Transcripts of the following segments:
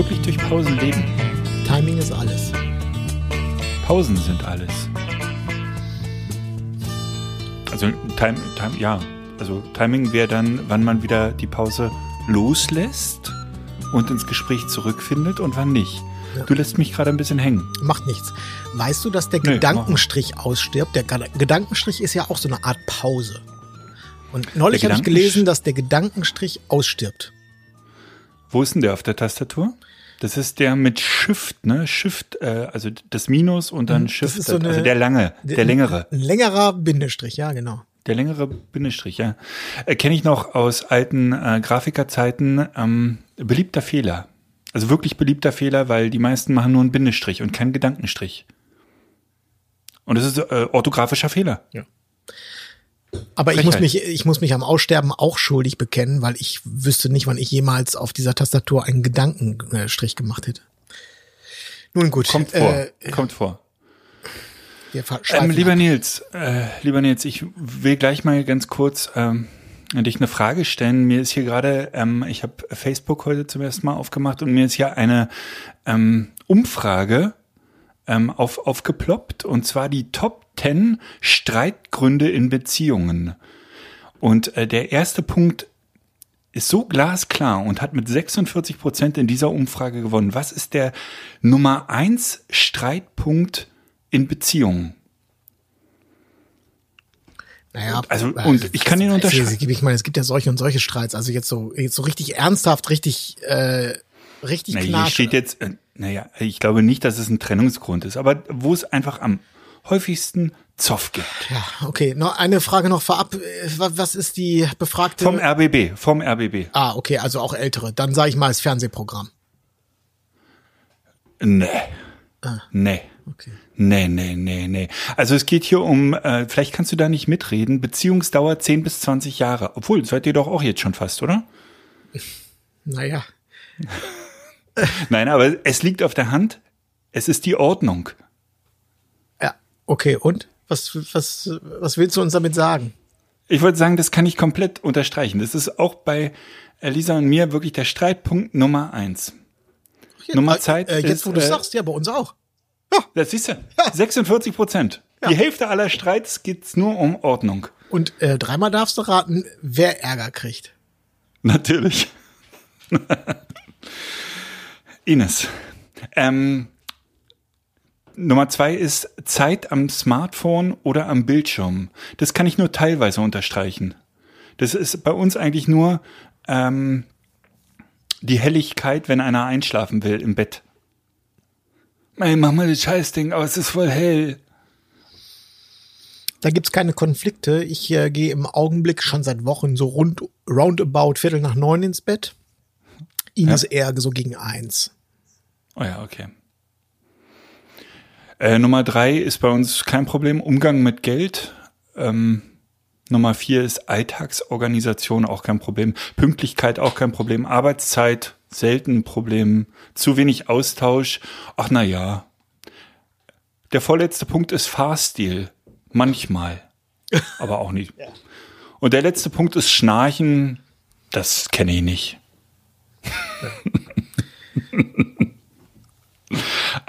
Wirklich durch Pausen leben. Timing ist alles. Pausen sind alles. Also Time, Time, ja, also Timing wäre dann, wann man wieder die Pause loslässt und ins Gespräch zurückfindet und wann nicht. Ja. Du lässt mich gerade ein bisschen hängen. Macht nichts. Weißt du, dass der Nee, Gedankenstrich ausstirbt? Der Geda- Gedankenstrich ist ja auch so eine Art Pause. Und neulich habe ich gelesen, dass der Gedankenstrich ausstirbt. Wo ist denn der auf der Tastatur? Das ist der mit Shift, ne? Shift, äh, also das Minus und dann Mhm, Shift, so also der lange, der längere. Ein längerer Bindestrich, ja, genau. Der längere Bindestrich, ja. Äh, Kenne ich noch aus alten äh, Grafikerzeiten. Ähm, beliebter Fehler. Also wirklich beliebter Fehler, weil die meisten machen nur einen Bindestrich und keinen Gedankenstrich. Und das ist äh, orthografischer Fehler. Aber ich muss, mich, ich muss mich am Aussterben auch schuldig bekennen, weil ich wüsste nicht, wann ich jemals auf dieser Tastatur einen Gedankenstrich gemacht hätte. Nun gut. Kommt vor. Äh, kommt vor. Ähm, lieber ab. Nils, äh, lieber Nils, ich will gleich mal ganz kurz ähm, an dich eine Frage stellen. Mir ist hier gerade, ähm, ich habe Facebook heute zum ersten Mal aufgemacht und mir ist hier eine ähm, Umfrage ähm, auf, aufgeploppt und zwar die Top 10 Streitgründe in Beziehungen. Und äh, der erste Punkt ist so glasklar und hat mit 46 Prozent in dieser Umfrage gewonnen. Was ist der Nummer eins Streitpunkt in Beziehungen? Naja, Also, äh, und ich kann ihn das- unterscheiden. Ich meine, es gibt ja solche und solche Streits. Also jetzt so, jetzt so richtig ernsthaft, richtig, äh, richtig Na, hier knatsch. steht jetzt, äh, naja, ich glaube nicht, dass es ein Trennungsgrund ist, aber wo es einfach am häufigsten Zoff gibt. Ja, okay. Noch eine Frage noch vorab. Wa- Was ist die befragte? Vom RBB, vom RBB. ah, okay, also auch ältere. Dann sage ich mal das Fernsehprogramm. Nee. Ah. Nee. Okay. Nee, nee, nee, nee. Also es geht hier um, äh, vielleicht kannst du da nicht mitreden, Beziehungsdauer 10 bis 20 Jahre. Obwohl, seid ihr doch auch jetzt schon fast, oder? Naja. Nein, aber es liegt auf der Hand, es ist die Ordnung. Ja, okay. Und? Was, was, was willst du uns damit sagen? Ich wollte sagen, das kann ich komplett unterstreichen. Das ist auch bei Elisa und mir wirklich der Streitpunkt Nummer eins. Nummer Zeit Äh, jetzt, ist, wo du äh, sagst, ja, bei uns auch. Das siehst du. 46 Prozent. Die Hälfte aller Streits geht's nur um Ordnung. Und äh, dreimal darfst du raten, wer Ärger kriegt. Natürlich. Ines. Ähm, Nummer zwei ist Zeit am Smartphone oder am Bildschirm. Das kann ich nur teilweise unterstreichen. Das ist bei uns eigentlich nur ähm, die Helligkeit, wenn einer einschlafen will im Bett. Ey, mach mal das Scheißding aus, es ist voll hell. Da gibt's keine Konflikte. Ich äh, gehe im Augenblick schon seit Wochen so rund roundabout Viertel nach neun ins Bett. Ines eher so gegen eins. Oh ja, okay. Äh, Nummer drei ist bei uns kein Problem. Umgang mit Geld. Ähm, Nummer vier ist Alltagsorganisation, auch kein Problem. Pünktlichkeit, auch kein Problem. Arbeitszeit, selten ein Problem. Zu wenig Austausch. Ach na ja. Der vorletzte Punkt ist Fahrstil. Manchmal. Aber auch nicht. Und der letzte Punkt ist Schnarchen. Das kenne ich nicht.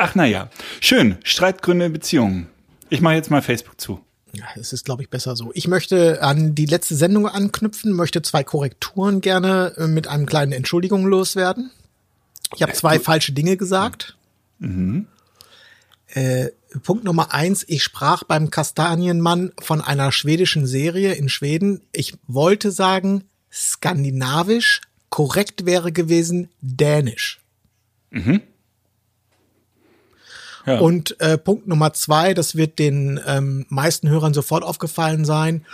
Ach na ja, schön. Streitgründe in Beziehungen. Ich mache jetzt mal Facebook zu. Ja, es ist, glaube ich, besser so. Ich möchte an die letzte Sendung anknüpfen, möchte zwei Korrekturen gerne äh, mit einem kleinen Entschuldigung loswerden. Ich habe zwei falsche Dinge gesagt. Äh, Punkt Nummer eins, ich sprach beim Kastanienmann von einer schwedischen Serie in Schweden. Ich wollte sagen skandinavisch, korrekt wäre gewesen dänisch. Ja. Und äh, Punkt Nummer zwei, das wird den ähm, meisten Hörern sofort aufgefallen sein,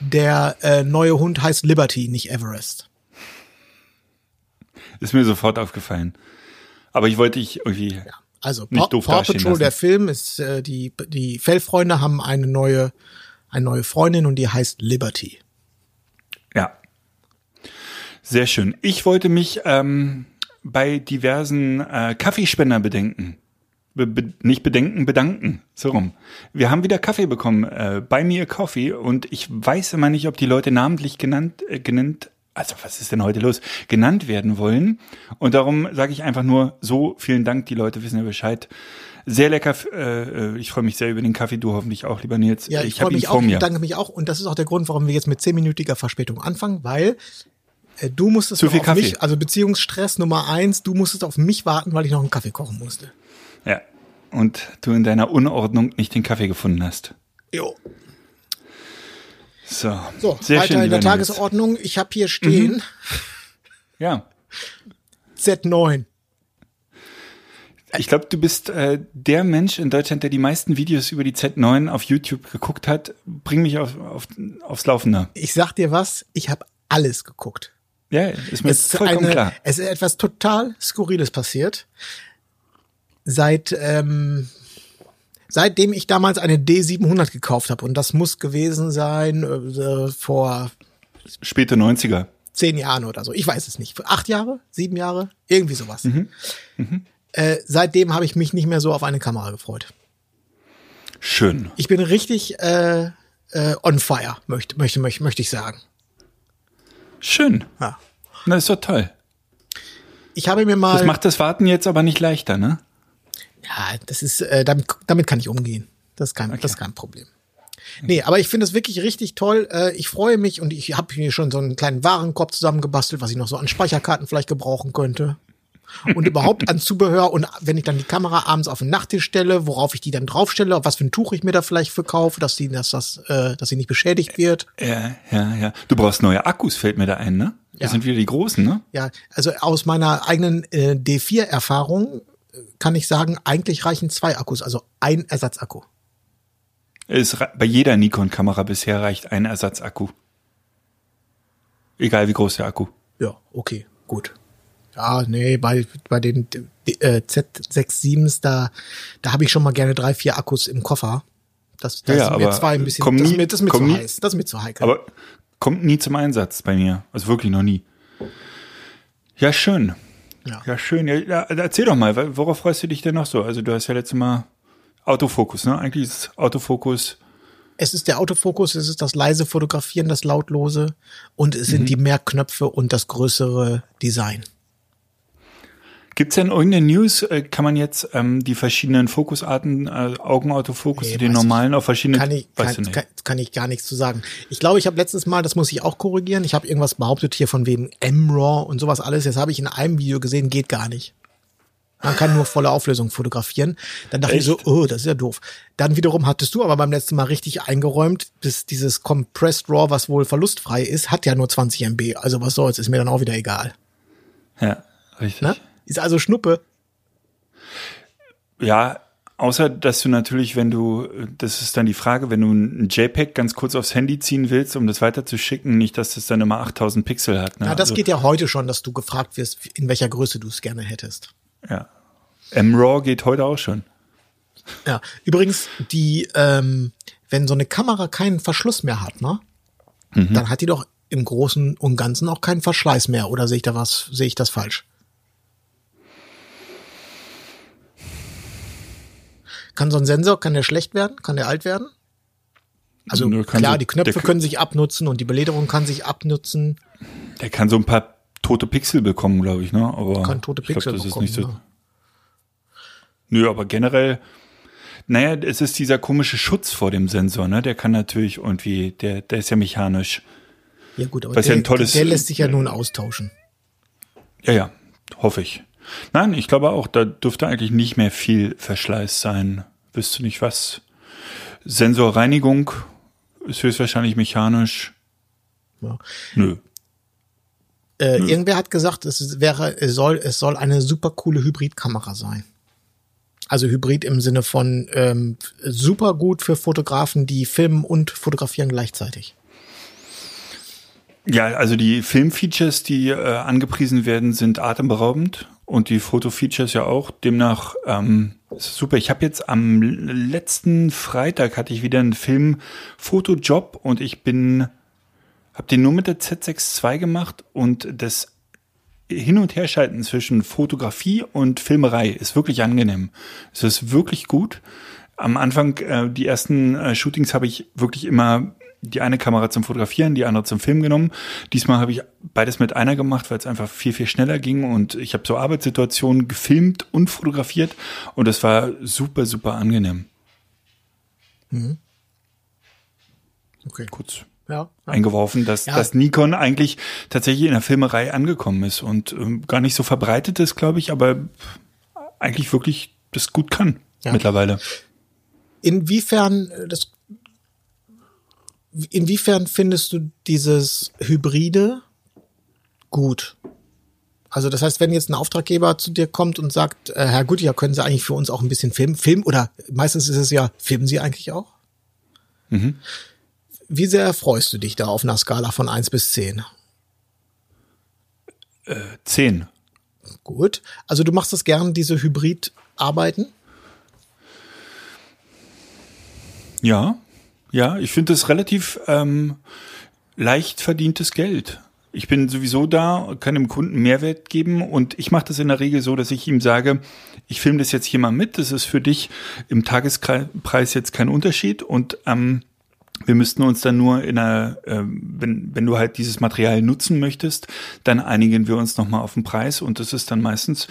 der äh, neue Hund heißt Liberty, nicht Everest. Ist mir sofort aufgefallen. Aber ich wollte dich irgendwie Ja. Also Nicht Paw, doof Paw Patrol, lassen. der Film, ist äh, die die Fellfreunde haben eine neue eine neue Freundin und die heißt Liberty. Ja. Sehr schön. Ich wollte mich ähm, bei diversen äh, Kaffeespender bedenken. Be be nicht bedenken, bedanken. So rum. Wir haben wieder Kaffee bekommen äh, bei mir Coffee und ich weiß immer nicht, ob die Leute namentlich genannt, äh, genannt, also was ist denn heute los, genannt werden wollen. Und darum sage ich einfach nur so, vielen Dank, die Leute wissen ja Bescheid. Sehr lecker, äh, äh, ich freue mich sehr über den Kaffee, du hoffentlich auch, lieber Nils. Ja, ich, ich freue mich auch, ich danke mich auch und das ist auch der Grund, warum wir jetzt mit zehnminütiger Verspätung anfangen, weil äh, du musstest auf Kaffee. mich, also Beziehungsstress Nummer eins, du musstest auf mich warten, weil ich noch einen Kaffee kochen musste. Ja. Und du in deiner Unordnung nicht den Kaffee gefunden hast. Jo. So, So, sehr weiter schön, in der. Tagesordnung. Ich habe hier stehen Ja, Z9. ich glaube, du bist äh, der Mensch in Deutschland, der die meisten Videos über die Z9 auf YouTube geguckt hat. Bring mich auf, auf, aufs Laufende. Ich sag dir was, ich habe alles geguckt. Ja, ist mir Es vollkommen eine, klar. es ist etwas total Skurriles passiert. Seit ähm, seitdem ich damals eine D700 gekauft habe und das muss gewesen sein äh, vor Späte 90er. zehn Jahren oder so. Ich weiß es nicht. Acht Jahre, sieben Jahre, irgendwie sowas. Mhm. Äh, seitdem habe ich mich nicht mehr so auf eine Kamera gefreut. Schön. Ich bin richtig äh, äh, on fire, möchte, möchte, möchte, möchte ich sagen. Schön. Ja. Na, ist doch toll. Ich habe mir mal. Das macht das Warten jetzt aber nicht leichter, ne? Ja, das ist, äh, damit, damit kann ich umgehen. Das ist kein, das ist kein Problem. Nee, aber ich finde es wirklich richtig toll. Äh, ich freue mich und ich habe mir schon so einen kleinen Warenkorb zusammengebastelt, was ich noch so an Speicherkarten vielleicht gebrauchen könnte. Und überhaupt an Zubehör. Und wenn ich dann die Kamera abends auf den Nachttisch stelle, worauf ich die dann draufstelle, auf was für ein Tuch ich mir da vielleicht für kaufe, dass die, dass das, äh, dass sie nicht beschädigt wird. Ja, ja, ja. Du brauchst neue Akkus, fällt mir da ein, ne? Das Ja. sind wieder die großen, ne? Ja, also aus meiner eigenen äh, D4-Erfahrung äh, kann ich sagen, eigentlich reichen zwei Akkus, also ein Ersatzakku. Es, bei jeder Nikon-Kamera bisher reicht ein Ersatzakku. Egal wie groß der Akku. Ja, okay, gut. Ja, nee, bei, bei den äh, Z67s, da, da habe ich schon mal gerne drei, vier Akkus im Koffer. Das, das Ja, ist mir aber zwei ein bisschen, komm das, ist nie- mir, das ist mir zu nie- heiß. Das ist mir zu heikel. Aber kommt nie zum Einsatz bei mir. Also wirklich noch nie. Ja, schön. Ja. Ja, schön. Ja, erzähl doch mal, worauf freust du dich denn noch so? Also du hast ja letztes Mal Autofokus, ne? Eigentlich ist Autofokus. es ist der Autofokus, es ist das leise Fotografieren, das lautlose und es sind die mehr Knöpfe und das größere Design. Gibt's denn irgendeine News? Äh, Kann man jetzt ähm, die verschiedenen Fokusarten, äh, Augenautofokus, Nee, den weiß ich- normalen auf verschiedene, Kann ich, kann, kann, kann ich gar nichts zu sagen. Ich glaube, ich habe letztes Mal, das muss ich auch korrigieren, ich habe irgendwas behauptet hier von wegen M-RAW und sowas alles. Jetzt habe ich in einem Video gesehen, geht gar nicht. Man kann nur volle Auflösung fotografieren. Dann dachte ich so, oh, das ist ja doof. Dann wiederum hattest du aber beim letzten Mal richtig eingeräumt, bis dieses Compressed RAW, was wohl verlustfrei ist, hat ja nur 20 MB. Also was soll's, ist mir dann auch wieder egal. ja, richtig. Ne? Ist also Schnuppe. Ja, außer dass du natürlich, wenn du, das ist dann die Frage, wenn du ein JPEG ganz kurz aufs Handy ziehen willst, um das weiterzuschicken, nicht, dass das dann immer 8000 Pixel hat. Ne? Ja, das Also, geht ja heute schon, dass du gefragt wirst, in welcher Größe du es gerne hättest. Ja. MRAW geht heute auch schon. Ja, übrigens, die, ähm, wenn so eine Kamera keinen Verschluss mehr hat, ne, dann hat die doch im Großen und Ganzen auch keinen Verschleiß mehr. Oder sehe ich da was, sehe ich das falsch? Kann so ein Sensor, kann der schlecht werden? Kann der alt werden? Also Nö, klar, so- die Knöpfe der- können sich abnutzen und die Belederung kann sich abnutzen. Der kann so ein paar tote Pixel bekommen, glaube ich, ne? Aber Kann tote glaub, Pixel das bekommen, ist nicht so. ja. Nö, aber generell, naja, es ist dieser komische Schutz vor dem Sensor, ne? Der kann natürlich irgendwie, der, der ist ja mechanisch. Ja gut, aber der, ja tolles- der lässt sich ja nun austauschen. Ja, ja, hoffe ich. Nein, ich glaube auch, da dürfte eigentlich nicht mehr viel Verschleiß sein. Wisst du nicht was? Sensorreinigung ist höchstwahrscheinlich mechanisch. Ja. Nö. Äh, Irgendwer hat gesagt, es wäre, es soll, es soll eine super coole Hybridkamera sein. Also Hybrid im Sinne von ähm, super gut für Fotografen, die filmen und fotografieren gleichzeitig. Ja, also die Filmfeatures, die äh, angepriesen werden, sind atemberaubend und die Fotofeatures ja auch. Demnach ähm, super. Ich habe jetzt am letzten Freitag hatte ich wieder einen Film-Fotojob und ich bin habe den nur mit der Z6 II gemacht und das Hin- und Herschalten zwischen Fotografie und Filmerei ist wirklich angenehm. Es ist wirklich gut. Am Anfang, äh, die ersten äh, Shootings habe ich wirklich immer die eine Kamera zum Fotografieren, die andere zum Film genommen. Diesmal habe ich beides mit einer gemacht, weil es einfach viel, viel schneller ging und ich habe so Arbeitssituationen gefilmt und fotografiert und es war super, super angenehm. Mhm. Okay. Kurz Ja. ja. eingeworfen, dass, Ja. dass Nikon eigentlich tatsächlich in der Filmerei angekommen ist und ähm, gar nicht so verbreitet ist, glaube ich, aber eigentlich wirklich das gut kann mittlerweile. Inwiefern äh, das inwiefern findest du dieses Hybride gut? Also das heißt, wenn jetzt ein Auftraggeber zu dir kommt und sagt, äh, Herr Gutjahr, können Sie eigentlich für uns auch ein bisschen filmen? Film oder meistens ist es ja, filmen Sie eigentlich auch? Wie sehr freust du dich da auf einer Skala von eins bis zehn? Zehn. Gut. Also du machst das gern, diese Hybrid-Arbeiten? Ja, ja, ich finde das relativ ähm, leicht verdientes Geld. Ich bin sowieso da, kann dem Kunden Mehrwert geben und ich mache das in der Regel so, dass ich ihm sage, ich filme das jetzt hier mal mit, das ist für dich im Tagespreis jetzt kein Unterschied und ähm, wir müssten uns dann nur in einer, äh, wenn, wenn du halt dieses Material nutzen möchtest, dann einigen wir uns nochmal auf den Preis und das ist dann meistens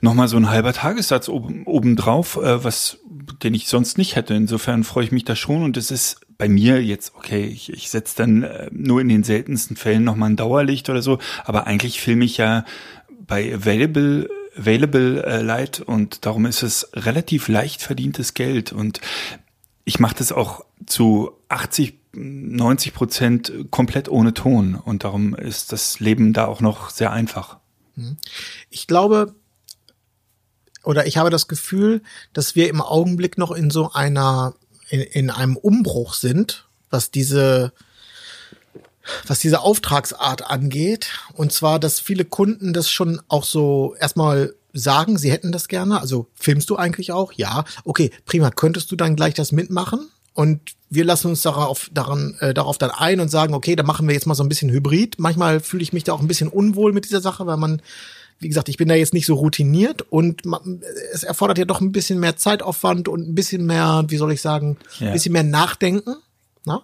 nochmal so ein halber Tagessatz oben, obendrauf, äh, was, den ich sonst nicht hätte. Insofern freue ich mich da schon und es ist bei mir jetzt, okay, ich, ich setze dann äh, nur in den seltensten Fällen nochmal ein Dauerlicht oder so, aber eigentlich filme ich ja bei Available Available äh, Light und darum ist es relativ leicht verdientes Geld und ich mache das auch zu 80, 90 Prozent komplett ohne Ton und darum ist das Leben da auch noch sehr einfach. Ich glaube, oder ich habe das Gefühl, dass wir im Augenblick noch in so einer, in, in einem Umbruch sind, was diese, was diese Auftragsart angeht. Und zwar, dass viele Kunden das schon auch so erstmal sagen, sie hätten das gerne. Also filmst du eigentlich auch? Ja. Okay, prima. Könntest du dann gleich das mitmachen? Und wir lassen uns darauf, daran, äh, darauf dann ein und sagen, okay, da machen wir jetzt mal so ein bisschen Hybrid. Manchmal fühle ich mich da auch ein bisschen unwohl mit dieser Sache, weil man, wie gesagt, ich bin da jetzt nicht so routiniert und man, es erfordert ja doch ein bisschen mehr Zeitaufwand und ein bisschen mehr, wie soll ich sagen, ein Ja. bisschen mehr Nachdenken. Na?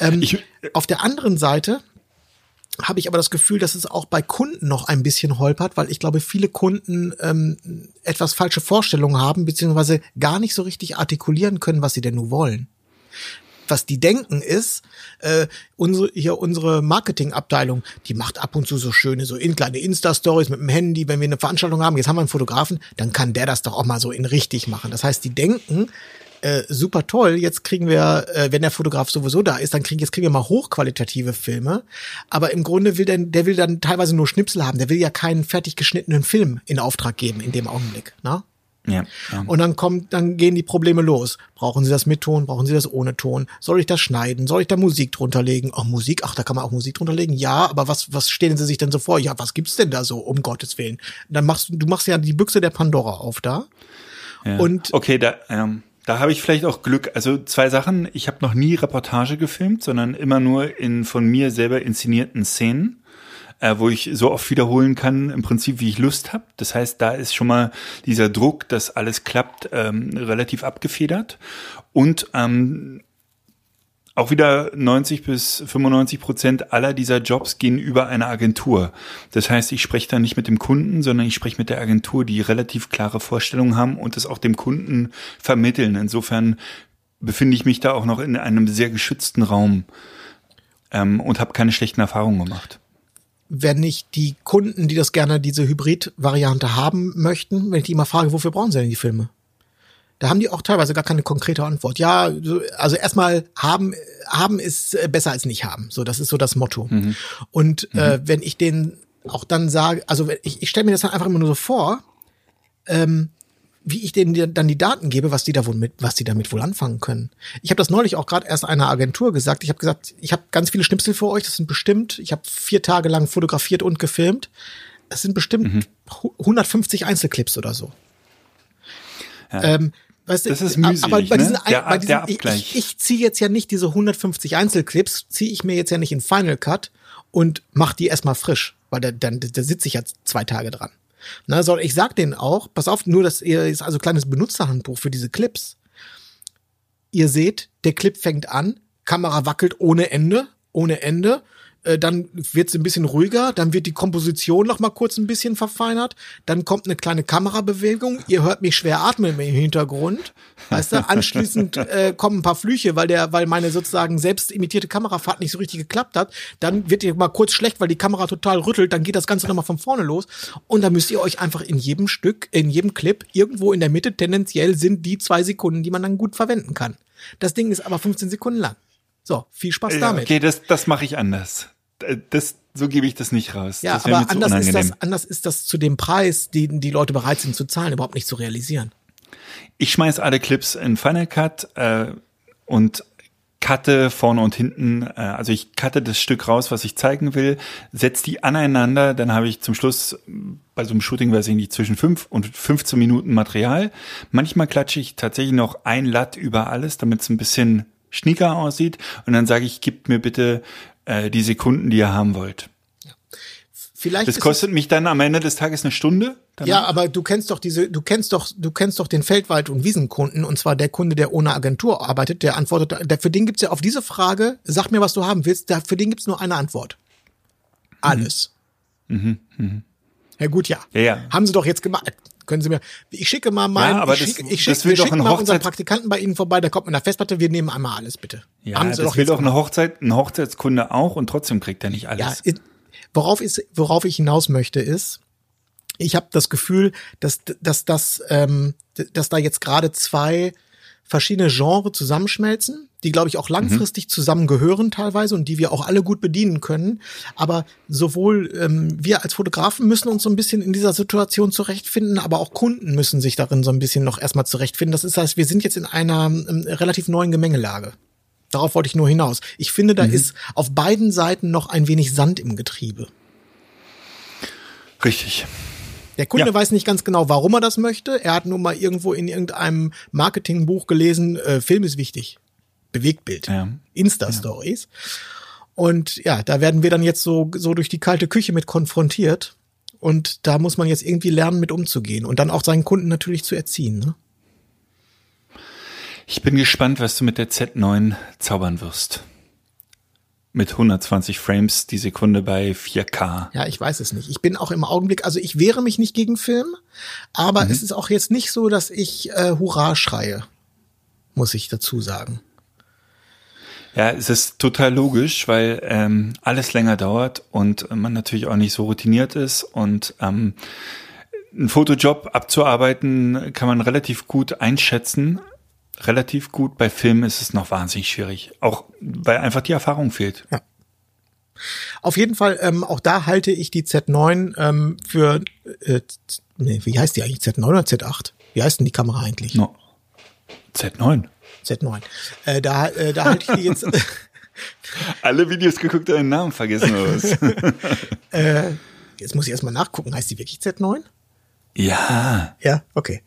Ähm, Ich- auf der anderen Seite habe ich aber das Gefühl, dass es auch bei Kunden noch ein bisschen holpert, weil ich glaube, viele Kunden ähm, etwas falsche Vorstellungen haben, beziehungsweise gar nicht so richtig artikulieren können, was sie denn nun wollen. Was die denken ist, äh, unsere, hier unsere Marketingabteilung, die macht ab und zu so schöne, so in kleine Insta-Stories mit dem Handy, wenn wir eine Veranstaltung haben, jetzt haben wir einen Fotografen, dann kann der das doch auch mal so in richtig machen. Das heißt, die denken, äh, super toll, jetzt kriegen wir, äh, wenn der Fotograf sowieso da ist, dann kriegen jetzt kriegen wir mal hochqualitative Filme. Aber im Grunde will der, der will dann teilweise nur Schnipsel haben. Der will ja keinen fertig geschnittenen Film in Auftrag geben in dem Augenblick. Ne? Ja, ja. Und dann kommt, dann gehen die Probleme los. Brauchen Sie das mit Ton? Brauchen Sie das ohne Ton? Soll ich das schneiden? Soll ich da Musik drunter legen? Ach, Musik? Ach, da kann man auch Musik drunter legen? Ja, aber was, was stellen Sie sich denn so vor? Ja, was gibt's denn da so, um Gottes Willen? Dann machst du, du machst ja die Büchse der Pandora auf da. Ja. Und- okay, da, ähm, da habe ich vielleicht auch Glück. Also zwei Sachen. Ich habe noch nie Reportage gefilmt, sondern immer nur in von mir selber inszenierten Szenen, äh, wo ich so oft wiederholen kann, im Prinzip wie ich Lust habe. Das heißt, da ist schon mal dieser Druck, dass alles klappt, ähm, relativ abgefedert. Und ähm, auch wieder 90 bis 95 Prozent aller dieser Jobs gehen über eine Agentur. Das heißt, ich spreche da nicht mit dem Kunden, sondern ich spreche mit der Agentur, die relativ klare Vorstellungen haben und das auch dem Kunden vermitteln. Insofern befinde ich mich da auch noch in einem sehr geschützten Raum ähm, und habe keine schlechten Erfahrungen gemacht. Wenn ich die Kunden, die das gerne diese Hybrid-Variante haben möchten, wenn ich die mal frage, wofür brauchen sie denn die Filme? Da haben die auch teilweise gar keine konkrete Antwort. Ja, so- also erstmal haben, haben ist äh, besser als nicht haben. So, das ist so das Motto. Und Äh, wenn ich den auch dann sage, also ich, ich stelle mir das dann einfach immer nur so vor, ähm, wie ich denen dann die Daten gebe, was die da wohl mit, was die damit wohl anfangen können. Ich habe das neulich auch gerade erst einer Agentur gesagt. Ich habe gesagt, ich habe ganz viele Schnipsel für euch. Das sind bestimmt, ich habe vier Tage lang fotografiert und gefilmt. Es sind bestimmt Mhm. 150 Einzelclips oder so. Ähm, weißt du, Das ist aber mühselig, bei ne? diesen, Der- bei diesen ich, ich ziehe jetzt ja nicht diese 150 Einzelclips, ziehe ich mir jetzt ja nicht in Final Cut und mach die erstmal frisch, weil da, dann da sitze ich ja zwei Tage dran. Na, so, ich sag denen auch, pass auf, nur dass ihr ist also kleines Benutzerhandbuch für diese Clips. Ihr seht, der Clip fängt an, Kamera wackelt ohne Ende, ohne Ende. Äh, Dann wird es ein bisschen ruhiger, dann wird die Komposition noch mal kurz ein bisschen verfeinert, dann kommt eine kleine Kamerabewegung, ihr hört mich schwer atmen im Hintergrund, weißt du, anschließend äh, kommen ein paar Flüche, weil der, weil meine sozusagen selbst imitierte Kamerafahrt nicht so richtig geklappt hat, dann wird ihr mal kurz schlecht, weil die Kamera total rüttelt, dann geht das Ganze noch mal von vorne los und dann müsst ihr euch einfach in jedem Stück, in jedem Clip, irgendwo in der Mitte tendenziell sind die zwei Sekunden, die man dann gut verwenden kann. Das Ding ist aber 15 Sekunden lang. So, viel Spaß damit. okay, das, das mache ich anders. Äh, Das, so gebe ich das nicht raus. Ja, das aber anders ist, unangenehm. das, anders ist das zu dem Preis, den die Leute bereit sind zu zahlen, überhaupt nicht zu realisieren. Ich schmeiß alle Clips in Final Cut äh, und cutte vorne und hinten, äh, also ich cutte das Stück raus, was ich zeigen will, setz die aneinander, dann habe ich zum Schluss bei so einem Shooting, weiß ich nicht, zwischen 5 und 15 Minuten Material. Manchmal klatsche ich tatsächlich noch ein Latt über alles, damit es ein bisschen schnicker aussieht und dann sage ich, gebt mir bitte äh, die Sekunden, die ihr haben wollt. Vielleicht Das kostet mich dann am Ende des Tages eine Stunde. es, ja, aber du kennst doch diese, du kennst doch, du kennst doch den Feldwald- und Wiesenkunden und zwar der Kunde, der ohne Agentur arbeitet, der antwortet, der, für den gibt's ja auf diese Frage, sag mir, was du haben willst, der, für den gibt's nur eine Antwort. Alles. Ja gut, ja. Ja, ja. Haben sie doch jetzt gemacht. Können Sie mir, ich schicke mal meinen, Ja, aber ich das- schicke, ich das schicke, will doch schicken ein mal unseren Praktikanten bei Ihnen vorbei, der kommt mit einer Festplatte, wir nehmen einmal alles, bitte. Ja, Haben Sie das doch will doch eine Hochzeit, ein Hochzeitskunde auch und trotzdem kriegt er nicht Ja, alles. i- worauf, ist, worauf ich hinaus möchte, ist, ich habe das Gefühl, dass, dass, dass, ähm, dass da jetzt gerade zwei verschiedene Genres zusammenschmelzen, die, glaube ich, auch langfristig zusammengehören teilweise und die wir auch alle gut bedienen können. Aber sowohl ähm, wir als Fotografen müssen uns so ein bisschen in dieser Situation zurechtfinden, aber auch Kunden müssen sich darin so ein bisschen noch erstmal zurechtfinden. Das ist heißt, wir sind jetzt in einer ähm, relativ neuen Gemengelage. Darauf wollte ich nur hinaus. Ich finde, da ist auf beiden Seiten noch ein wenig Sand im Getriebe. Richtig. Der Kunde Ja. weiß nicht ganz genau, warum er das möchte. Er hat nur mal irgendwo in irgendeinem Marketingbuch gelesen, äh, Film ist wichtig. Bewegtbild. Ja. Insta-Stories. Und ja, da werden wir dann jetzt so, so durch die kalte Küche mit konfrontiert. Und da muss man jetzt irgendwie lernen, mit umzugehen. Und dann auch seinen Kunden natürlich zu erziehen. Ne? Ich bin gespannt, was du mit der Z9 zaubern wirst. Mit 120 Frames die Sekunde bei 4K. Ja, ich weiß es nicht. Ich bin auch im Augenblick, also ich wehre mich nicht gegen Film, aber Mhm. es ist auch jetzt nicht so, dass ich äh, Hurra schreie, muss ich dazu sagen. Ja, es ist total logisch, weil ähm, alles länger dauert und man natürlich auch nicht so routiniert ist und ähm, einen Fotojob abzuarbeiten kann man relativ gut einschätzen. Relativ gut. Bei Filmen ist es noch wahnsinnig schwierig. Auch weil einfach die Erfahrung fehlt. Auf jeden Fall, ähm, auch da halte ich die Z9 ähm, für, äh, nee, wie heißt die eigentlich? Z9 oder Z8? Wie heißt denn die Kamera eigentlich? No. Z9. Z9. Äh, da, äh, da halte ich die jetzt, Alle Videos geguckt, deinen Namen vergessen oder was? jetzt muss ich erstmal nachgucken, heißt die wirklich Z9? ja. Ja, okay.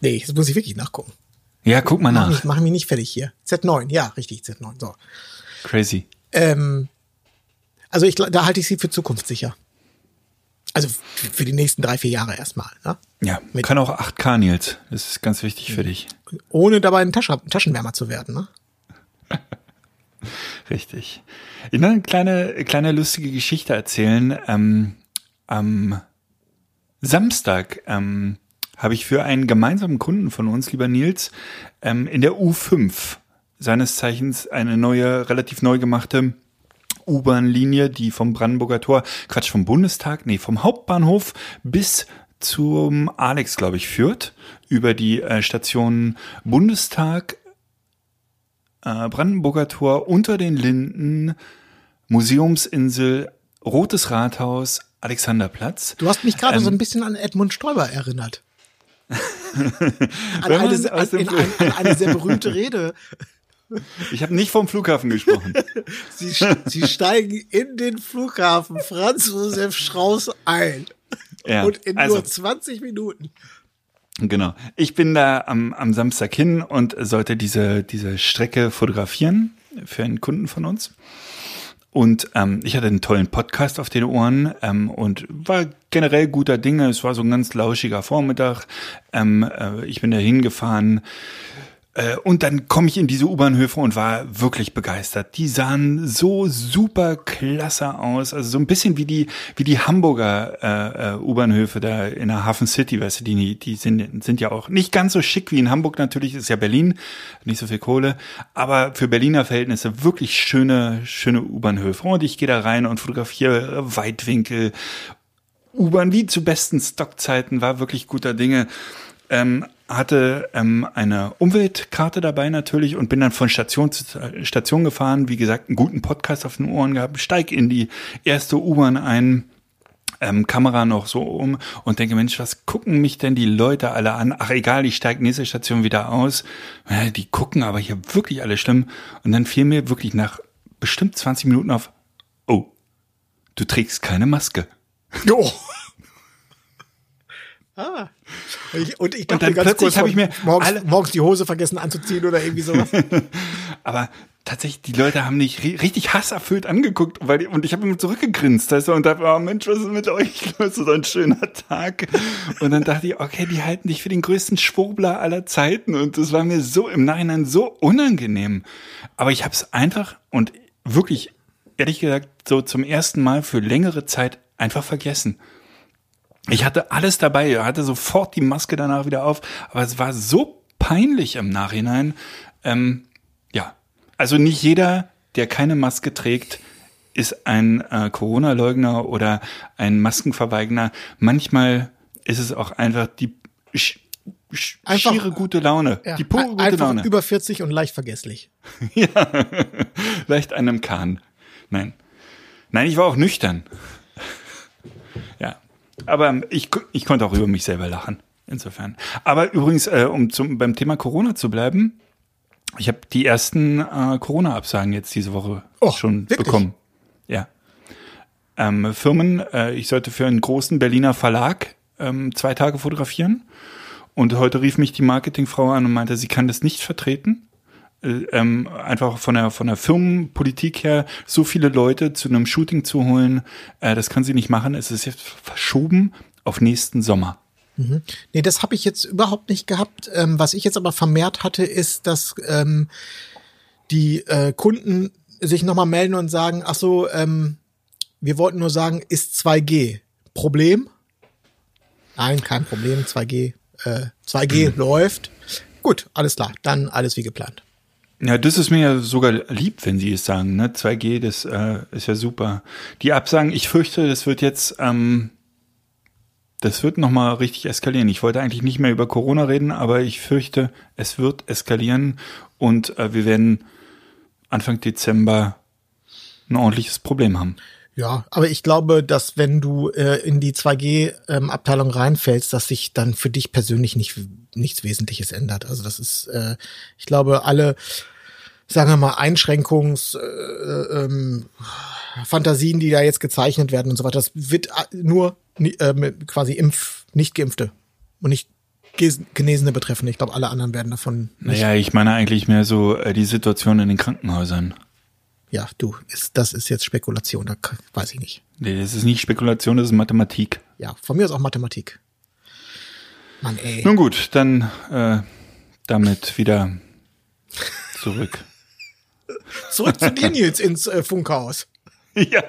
Nee, jetzt muss ich wirklich nachgucken. Ja, guck mal Mach nach. mich, mach mich nicht fertig hier. Z9, ja, richtig, Z9. So. Crazy. Ähm, also ich, da halte ich sie für zukunftssicher. Also für die nächsten drei, vier Jahre erstmal. Ne? Ja, Mit- kann auch 8K, Nils. Das ist ganz wichtig für dich. Ohne dabei ein Tasche, Taschenwärmer zu werden. Ne? Richtig. Ich will eine kleine, kleine lustige Geschichte erzählen. Ähm, am Samstag ähm, habe ich für einen gemeinsamen Kunden von uns, lieber Nils, ähm, in der U5 seines Zeichens eine neue, relativ neu gemachte U-Bahn-Linie, die vom Brandenburger Tor, Quatsch, vom Bundestag, nee, vom Hauptbahnhof bis zum Alex, glaube ich, führt, über die äh, Station Bundestag, äh, Brandenburger Tor, unter den Linden, Museumsinsel, Rotes Rathaus, Alexanderplatz. Du hast mich gerade Ähm, so ein bisschen an Edmund Stoiber erinnert. An, eine, an, in ein, an eine sehr berühmte Rede. Ich habe nicht vom Flughafen gesprochen. Sie, sie steigen in den Flughafen Franz Josef Strauß ein. Ja, Und in also, nur 20 Minuten. genau. Ich bin da am, am Samstag hin und sollte diese, diese Strecke fotografieren für einen Kunden von uns. Und ähm, ich hatte einen tollen Podcast auf den Ohren ähm, und war generell guter Dinge. Es war so ein ganz lauschiger Vormittag. Ähm, äh, ich bin da hingefahren. Äh, und dann komme ich in diese U-Bahnhöfe und war wirklich begeistert. Die sahen so super klasse aus. Also so ein bisschen wie die, wie die Hamburger äh, äh, U-Bahnhöfe da in der Hafen City, weißt du, die, die sind, sind ja auch nicht ganz so schick wie in Hamburg natürlich, ist ja Berlin, nicht so viel Kohle, aber für Berliner Verhältnisse wirklich schöne, schöne U-Bahnhöfe. Und ich gehe da rein und fotografiere Weitwinkel, U-Bahn wie zu besten Stockzeiten, war wirklich guter Dinge. Ähm, hatte ähm, eine Umweltkarte dabei natürlich und bin dann von Station zu Station gefahren. Wie gesagt, einen guten Podcast auf den Ohren gehabt, steig in die erste U-Bahn ein, ähm, Kamera noch so um und denke, Mensch, was gucken mich denn die Leute alle an? Ach egal, ich steige nächste Station wieder aus. Ja, die gucken aber hier wirklich alle schlimm. Und dann fiel mir wirklich nach bestimmt 20 Minuten auf, oh, du trägst keine Maske. Jo. Ah. Und ich, und ich dachte dann ganz plötzlich kurz, hab ich mir morgens, alle- morgens die Hose vergessen anzuziehen oder irgendwie sowas. Aber tatsächlich, die Leute haben mich ri- richtig hasserfüllt angeguckt, weil und ich habe immer zurückgegrinst, weißt du, und dachte, oh Mensch, was ist mit euch los? So ein schöner Tag. Und dann dachte ich, okay, die halten dich für den größten Schwurbler aller Zeiten. Und das war mir so im Nachhinein so unangenehm. Aber ich habe es einfach und wirklich, ehrlich gesagt, so zum ersten Mal für längere Zeit einfach vergessen. Ich hatte alles dabei, hatte sofort die Maske danach wieder auf, aber es war so peinlich im Nachhinein. Ähm, ja, also nicht jeder, der keine Maske trägt, ist ein äh, Corona-Leugner oder ein Maskenverweigner. Manchmal ist es auch einfach die sch sch Einfach- schiere gute Laune, Ja, die pure gute einfach Laune. über 40 und leicht vergesslich. Leicht einem Kahn. Nein. Nein, ich war auch nüchtern. Aber ich, ich konnte auch über mich selber lachen. Insofern. Aber übrigens, äh, um zum, beim Thema Corona zu bleiben, ich habe die ersten äh, Corona-Absagen jetzt diese Woche Oh, schon wirklich? bekommen. Ja. Ähm, Firmen, äh, ich sollte für einen großen Berliner Verlag ähm, zwei Tage fotografieren. Und heute rief mich die Marketingfrau an und meinte, sie kann das nicht vertreten. Äh, ähm, einfach von der von der Firmenpolitik her so viele Leute zu einem Shooting zu holen, äh, das kann sie nicht machen. Es ist jetzt verschoben auf nächsten Sommer. Nee, das habe ich jetzt überhaupt nicht gehabt. Ähm, was ich jetzt aber vermehrt hatte, ist, dass ähm, die äh, Kunden sich nochmal melden und sagen, ach so, ähm, wir wollten nur sagen, ist 2G. Problem? Nein, kein Problem, 2G. Äh, 2G läuft. Gut, alles klar, dann alles wie geplant. Ja, das ist mir ja sogar lieb, wenn Sie es sagen. Ne? 2G, das äh, ist ja super. Die Absagen, ich fürchte, das wird jetzt, ähm, das wird nochmal richtig eskalieren. Ich wollte eigentlich nicht mehr über Corona reden, aber ich fürchte, es wird eskalieren und äh, wir werden Anfang Dezember ein ordentliches Problem haben. Ja, aber ich glaube, dass wenn du äh, in die 2G-Abteilung reinfällst, dass sich dann für dich persönlich nicht, nichts Wesentliches ändert. Also das ist, äh, ich glaube, alle, sagen wir mal, Einschränkungs, äh, ähm, Fantasien, die da jetzt gezeichnet werden und so weiter, das wird äh, nur äh, quasi Impf, nicht Geimpfte und nicht Genesene betreffen. Ich glaube, alle anderen werden davon nicht. Naja, ich meine eigentlich mehr so äh, die Situation in den Krankenhäusern. Ja, du, ist, das ist jetzt Spekulation, da weiß ich nicht. Nee, das ist nicht Spekulation, das ist Mathematik. Ja, von mir ist auch Mathematik. Mann, ey. Nun gut, dann äh, damit wieder zurück. Zurück zu dir, Nils, ins äh, Funkhaus. ja.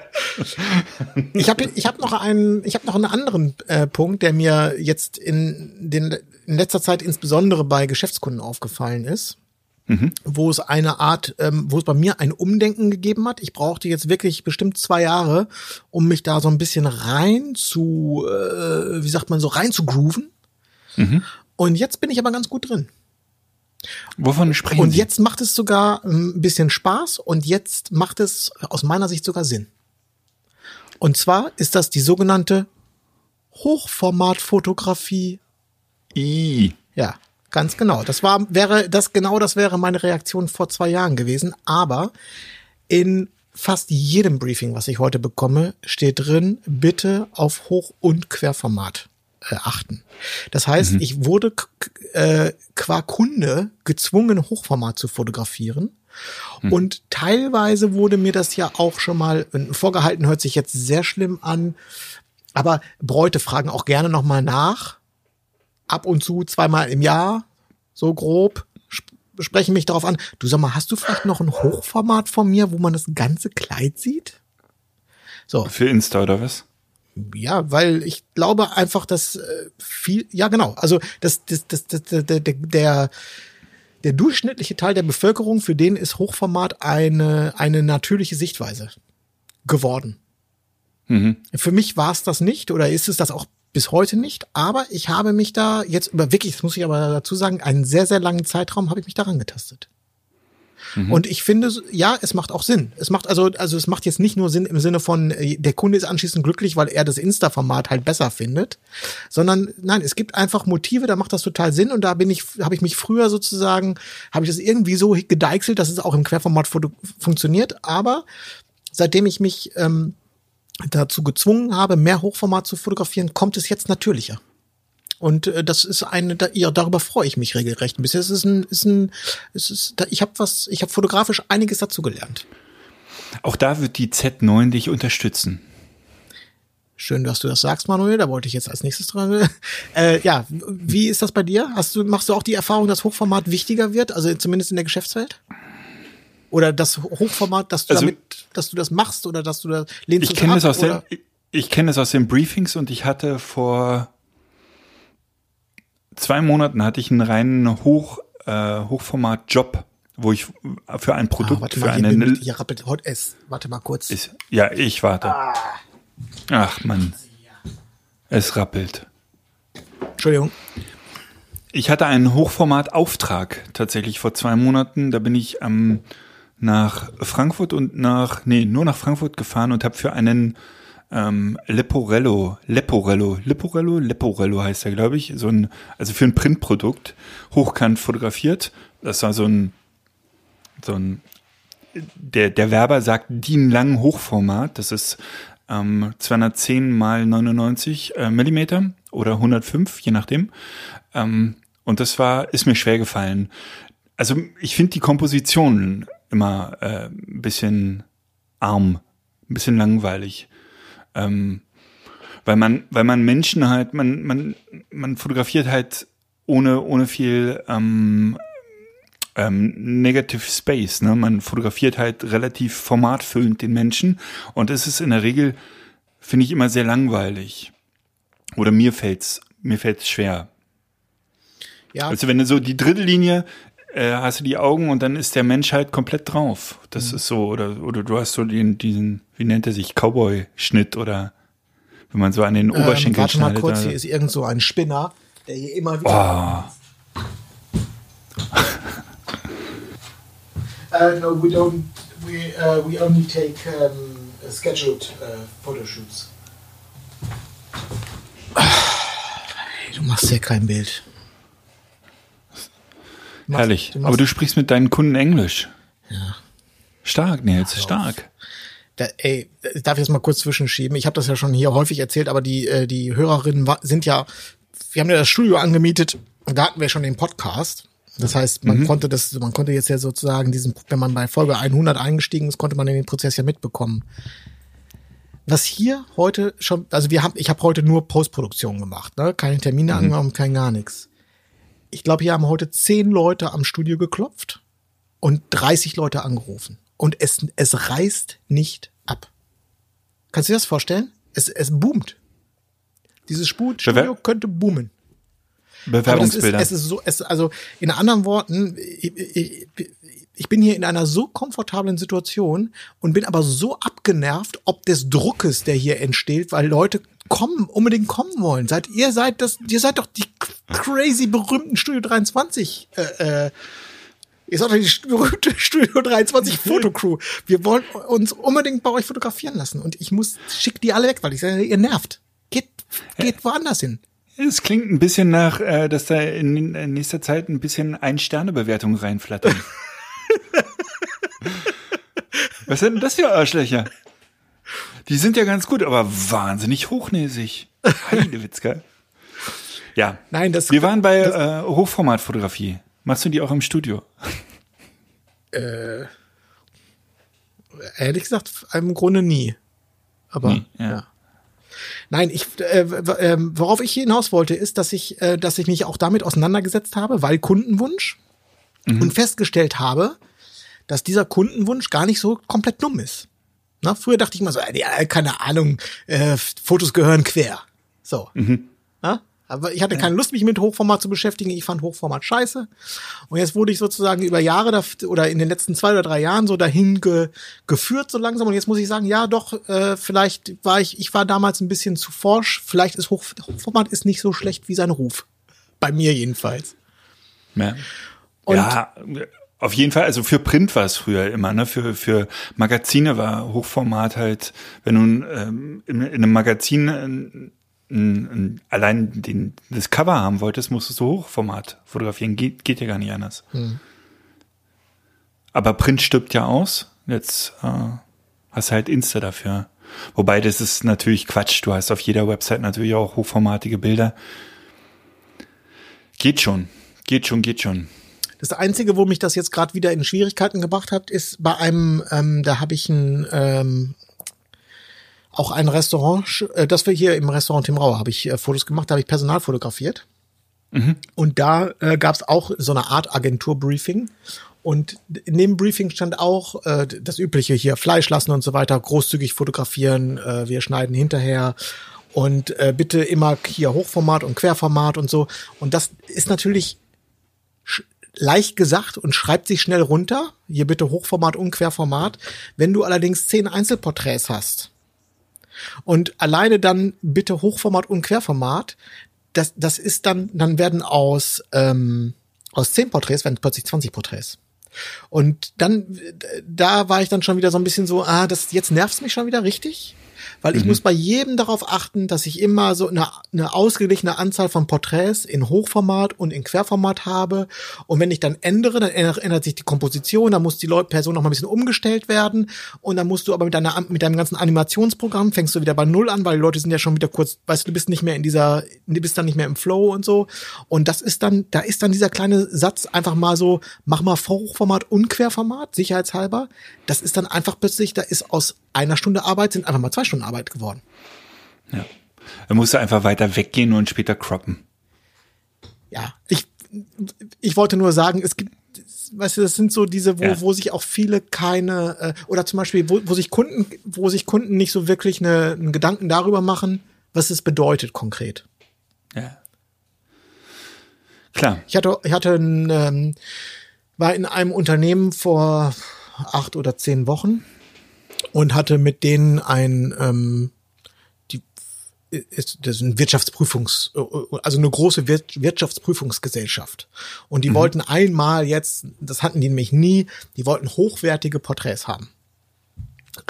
Ich habe ich hab noch einen, ich habe noch einen anderen äh, Punkt, der mir jetzt in, den, in letzter Zeit insbesondere bei Geschäftskunden aufgefallen ist, wo es eine Art, ähm, wo es bei mir ein Umdenken gegeben hat. Ich brauchte jetzt wirklich bestimmt zwei Jahre, um mich da so ein bisschen rein zu, äh, wie sagt man so, rein zu grooven. Und jetzt bin ich aber ganz gut drin. Wovon sprechen Und Sie? jetzt macht es sogar ein bisschen Spaß und jetzt macht es aus meiner Sicht sogar Sinn. Und zwar ist das die sogenannte Hochformatfotografie I. Ja, ganz genau. Das war, wäre, das genau das wäre meine Reaktion vor zwei Jahren gewesen. Aber in fast jedem Briefing, was ich heute bekomme, steht drin, bitte auf Hoch- und Querformat äh, achten. Das heißt, ich wurde äh, qua Kunde gezwungen, Hochformat zu fotografieren. Und teilweise wurde mir das ja auch schon mal vorgehalten, hört sich jetzt sehr schlimm an. Aber Bräute fragen auch gerne nochmal nach. Ab und zu, zweimal im Jahr, so grob, sp- sprechen mich darauf an. Du sag mal, hast du vielleicht noch ein Hochformat von mir, wo man das ganze Kleid sieht? So, Für Insta oder was? Ja, weil ich glaube einfach, dass äh, viel, ja genau, also das, das, das, das, der, der, der, der durchschnittliche Teil der Bevölkerung, für den ist Hochformat eine, eine natürliche Sichtweise geworden. Für mich war es das nicht oder ist es das auch bis heute nicht, aber ich habe mich da jetzt über wirklich, das muss ich aber dazu sagen, einen sehr, sehr langen Zeitraum habe ich mich daran getastet. Und ich finde, ja, es macht auch Sinn. Es macht also, also es macht jetzt nicht nur Sinn im Sinne von, äh, der Kunde ist anschließend glücklich, weil er das Insta-Format halt besser findet, sondern nein, es gibt einfach Motive, da macht das total Sinn und da bin ich, habe ich mich früher sozusagen, habe ich das irgendwie so gedeichselt, dass es auch im Querformat funktioniert, aber seitdem ich mich ähm, dazu gezwungen habe, mehr Hochformat zu fotografieren, kommt es jetzt natürlicher. Und äh, das ist eine, da, ja, darüber freue ich mich regelrecht. Bisher ist es ein, ist ein, es ist, da, ich habe was, ich habe fotografisch einiges dazu gelernt. Auch da wird die Z9 dich unterstützen. Schön, dass du das sagst, Manuel. Da wollte ich jetzt als nächstes dran. Äh, ja, wie ist das bei dir? Hast du, machst du auch die Erfahrung, dass Hochformat wichtiger wird, also zumindest in der Geschäftswelt? Oder das Hochformat, dass du Also- damit, dass du das machst oder dass du da lehnst Ich kenne das aus oder? den, ich, ich kenne das aus den Briefings und ich hatte vor zwei Monaten hatte ich einen reinen Hoch, äh, Hochformat-Job, wo ich für ein Ah, Produkt, warte für mal, hier, eine bin, hier rappelt heute es. Warte mal kurz. ist, ja, ich warte. Ach man, es rappelt. Entschuldigung. Ich hatte einen Hochformat-Auftrag tatsächlich vor zwei Monaten. Da bin ich ähm, nach Frankfurt und nach, nee, nur nach Frankfurt gefahren und habe für einen ähm, Leporello, Leporello, Leporello, Leporello heißt er, glaube ich, so ein, also für ein Printprodukt hochkant fotografiert. Das war so ein, so ein, der, der Werber sagt DIN lang Hochformat. Das ist ähm, 210 mal 99 äh, Millimeter oder 105, je nachdem. Ähm, und das war, ist mir schwer gefallen. Also ich finde die Komposition immer äh, ein bisschen arm, ein bisschen langweilig. Ähm, weil man, weil man Menschen halt, man, man, man fotografiert halt ohne, ohne viel ähm, ähm, Negative Space. Ne? Man fotografiert halt relativ formatfüllend den Menschen und es ist in der Regel, finde ich, immer sehr langweilig. Oder mir fällt's, mir fällt's schwer. Ja, Also wenn du so die dritte Linie äh, hast du die Augen und dann ist der Mensch halt komplett drauf. Das Mhm. ist so, oder, oder du hast so den, diesen, wie nennt er sich, Cowboy-Schnitt oder wenn man so an den ähm, Oberschenkeln warte mal schneidet. kurz, da- hier ist irgend so ein Spinner, der hier immer wieder. oh, Uh, no, we don't. We uh, we only take um, scheduled uh, photoshoots. Du machst ja kein Bild. Machst- herrlich. du Aber du sprichst mit deinen Kunden Englisch. Ja. Stark, Nils, stark. Da, ey, ich darf jetzt mal kurz zwischenschieben. Ich habe das ja schon hier häufig erzählt, aber die äh, die Hörerinnen sind ja, wir haben ja das Studio angemietet. und Da hatten wir schon den Podcast. Das heißt, man konnte das, man konnte jetzt ja sozusagen diesen, wenn man bei Folge 100 eingestiegen ist, konnte man den Prozess ja mitbekommen. Was hier heute schon, also wir haben, ich habe heute nur Postproduktion gemacht, ne? keine Termine angenommen, kein gar nichts. Ich glaube, hier haben heute zehn Leute am Studio geklopft und 30 Leute angerufen. Und es, es reißt nicht ab. Kannst du dir das vorstellen? Es, es boomt. Dieses Spu- Studio könnte boomen. Aber das ist, Bewerbungsbilder. es ist so, es, also in anderen Worten, ich, ich, ich bin hier in einer so komfortablen Situation und bin aber so abgenervt, ob des Druckes, der hier entsteht, weil Leute kommen, unbedingt kommen wollen. Seid ihr seid das, ihr seid doch die crazy berühmten Studio 23 äh, äh, Ihr seid doch die berühmte Studio 23 Fotocrew. Wir wollen uns unbedingt bei euch fotografieren lassen. Und ich muss, schick die alle weg, weil ich sage, ihr nervt. Geht, geht woanders hin. Es klingt ein bisschen nach, äh, dass da in, in nächster Zeit ein bisschen Ein-Sterne-Bewertungen reinflattern. Was sind denn das für Arschlöcher? Die sind ja ganz gut, aber wahnsinnig hochnäsig. Heidewitzka. Ja. Nein, das- Wir waren bei äh, Hochformatfotografie. Machst du die auch im Studio? Ehrlich gesagt, im Grunde nie. Aber Nie, ja. ja. Nein, ich, äh, w- äh, worauf ich hinaus wollte, ist, dass ich, äh, dass ich mich auch damit auseinandergesetzt habe, weil Kundenwunsch und festgestellt habe, dass dieser Kundenwunsch gar nicht so komplett dumm ist. Na, früher dachte ich immer so, äh, keine Ahnung, äh, Fotos gehören quer. So. Na? Aber ich hatte keine Lust, mich mit Hochformat zu beschäftigen. Ich fand Hochformat scheiße. Und jetzt wurde ich sozusagen über Jahre da, oder in den letzten zwei oder drei Jahren so dahin ge, geführt so langsam. Und jetzt muss ich sagen, ja, doch, äh, vielleicht war ich, ich war damals ein bisschen zu forsch. Vielleicht ist Hoch, Hochformat ist nicht so schlecht wie sein Ruf. Bei mir jedenfalls. Ja. Und- ja, auf jeden Fall. Also für Print war es früher immer, ne? Für, für Magazine war Hochformat halt, wenn du ähm, in, in einem Magazin ein, ein, ein, allein den, das Cover haben wolltest, musstest du Hochformat fotografieren. Geht, geht ja gar nicht anders. Aber Print stirbt ja aus. Jetzt äh, hast du halt Insta dafür. Wobei das ist natürlich Quatsch. Du hast auf jeder Website natürlich auch hochformatige Bilder. Geht schon. Geht schon, geht schon. Das Einzige, wo mich das jetzt gerade wieder in Schwierigkeiten gebracht hat, ist bei einem, ähm, da habe ich ein, ähm, auch ein Restaurant, äh, das wir hier im Restaurant Tim Rauer habe ich äh, Fotos gemacht, da habe ich Personal fotografiert. Und da äh, gab es auch so eine Art Agenturbriefing. Und in dem Briefing stand auch äh, das übliche hier, Fleisch lassen und so weiter, großzügig fotografieren, äh, wir schneiden hinterher und äh, bitte immer hier Hochformat und Querformat und so. Und das ist natürlich leicht gesagt und schreibt sich schnell runter. Hier bitte Hochformat und Querformat. Wenn du allerdings zehn Einzelporträts hast und alleine dann bitte Hochformat und Querformat, das, das ist dann, dann werden aus, ähm, aus zehn Porträts werden plötzlich 20 Porträts. Und dann, da war ich dann schon wieder so ein bisschen so, ah, das jetzt nervt's mich schon wieder richtig. Weil ich muss bei jedem darauf achten, dass ich immer so eine, eine ausgeglichene Anzahl von Porträts in Hochformat und in Querformat habe. Und wenn ich dann ändere, dann ändert, ändert sich die Komposition, dann muss die Leute, Person noch mal ein bisschen umgestellt werden. Und dann musst du aber mit deiner, mit deinem ganzen Animationsprogramm fängst du wieder bei Null an, weil die Leute sind ja schon wieder kurz, weißt du, du bist nicht mehr in dieser, du bist dann nicht mehr im Flow und so. Und das ist dann, da ist dann dieser kleine Satz einfach mal so, mach mal Hochformat und Querformat, sicherheitshalber. Das ist dann einfach plötzlich, da ist aus einer Stunde Arbeit sind einfach mal zwei Stunden Arbeit geworden. Ja. Er musste einfach weiter weggehen und später croppen. Ja, ich, ich wollte nur sagen, es gibt, weißt du, das sind so diese, wo, Ja. wo sich auch viele keine, äh, oder zum Beispiel, wo, wo sich Kunden, wo sich Kunden nicht so wirklich eine, einen Gedanken darüber machen, was es bedeutet konkret. Ja. Klar. Ich hatte, ich hatte ein, ähm, war in einem Unternehmen vor acht oder zehn Wochen und hatte mit denen ein, ähm, die, ist, das ist ein Wirtschaftsprüfungs, also eine große Wir Wirtschaftsprüfungsgesellschaft. Und die wollten einmal jetzt, das hatten die nämlich nie, die wollten hochwertige Porträts haben.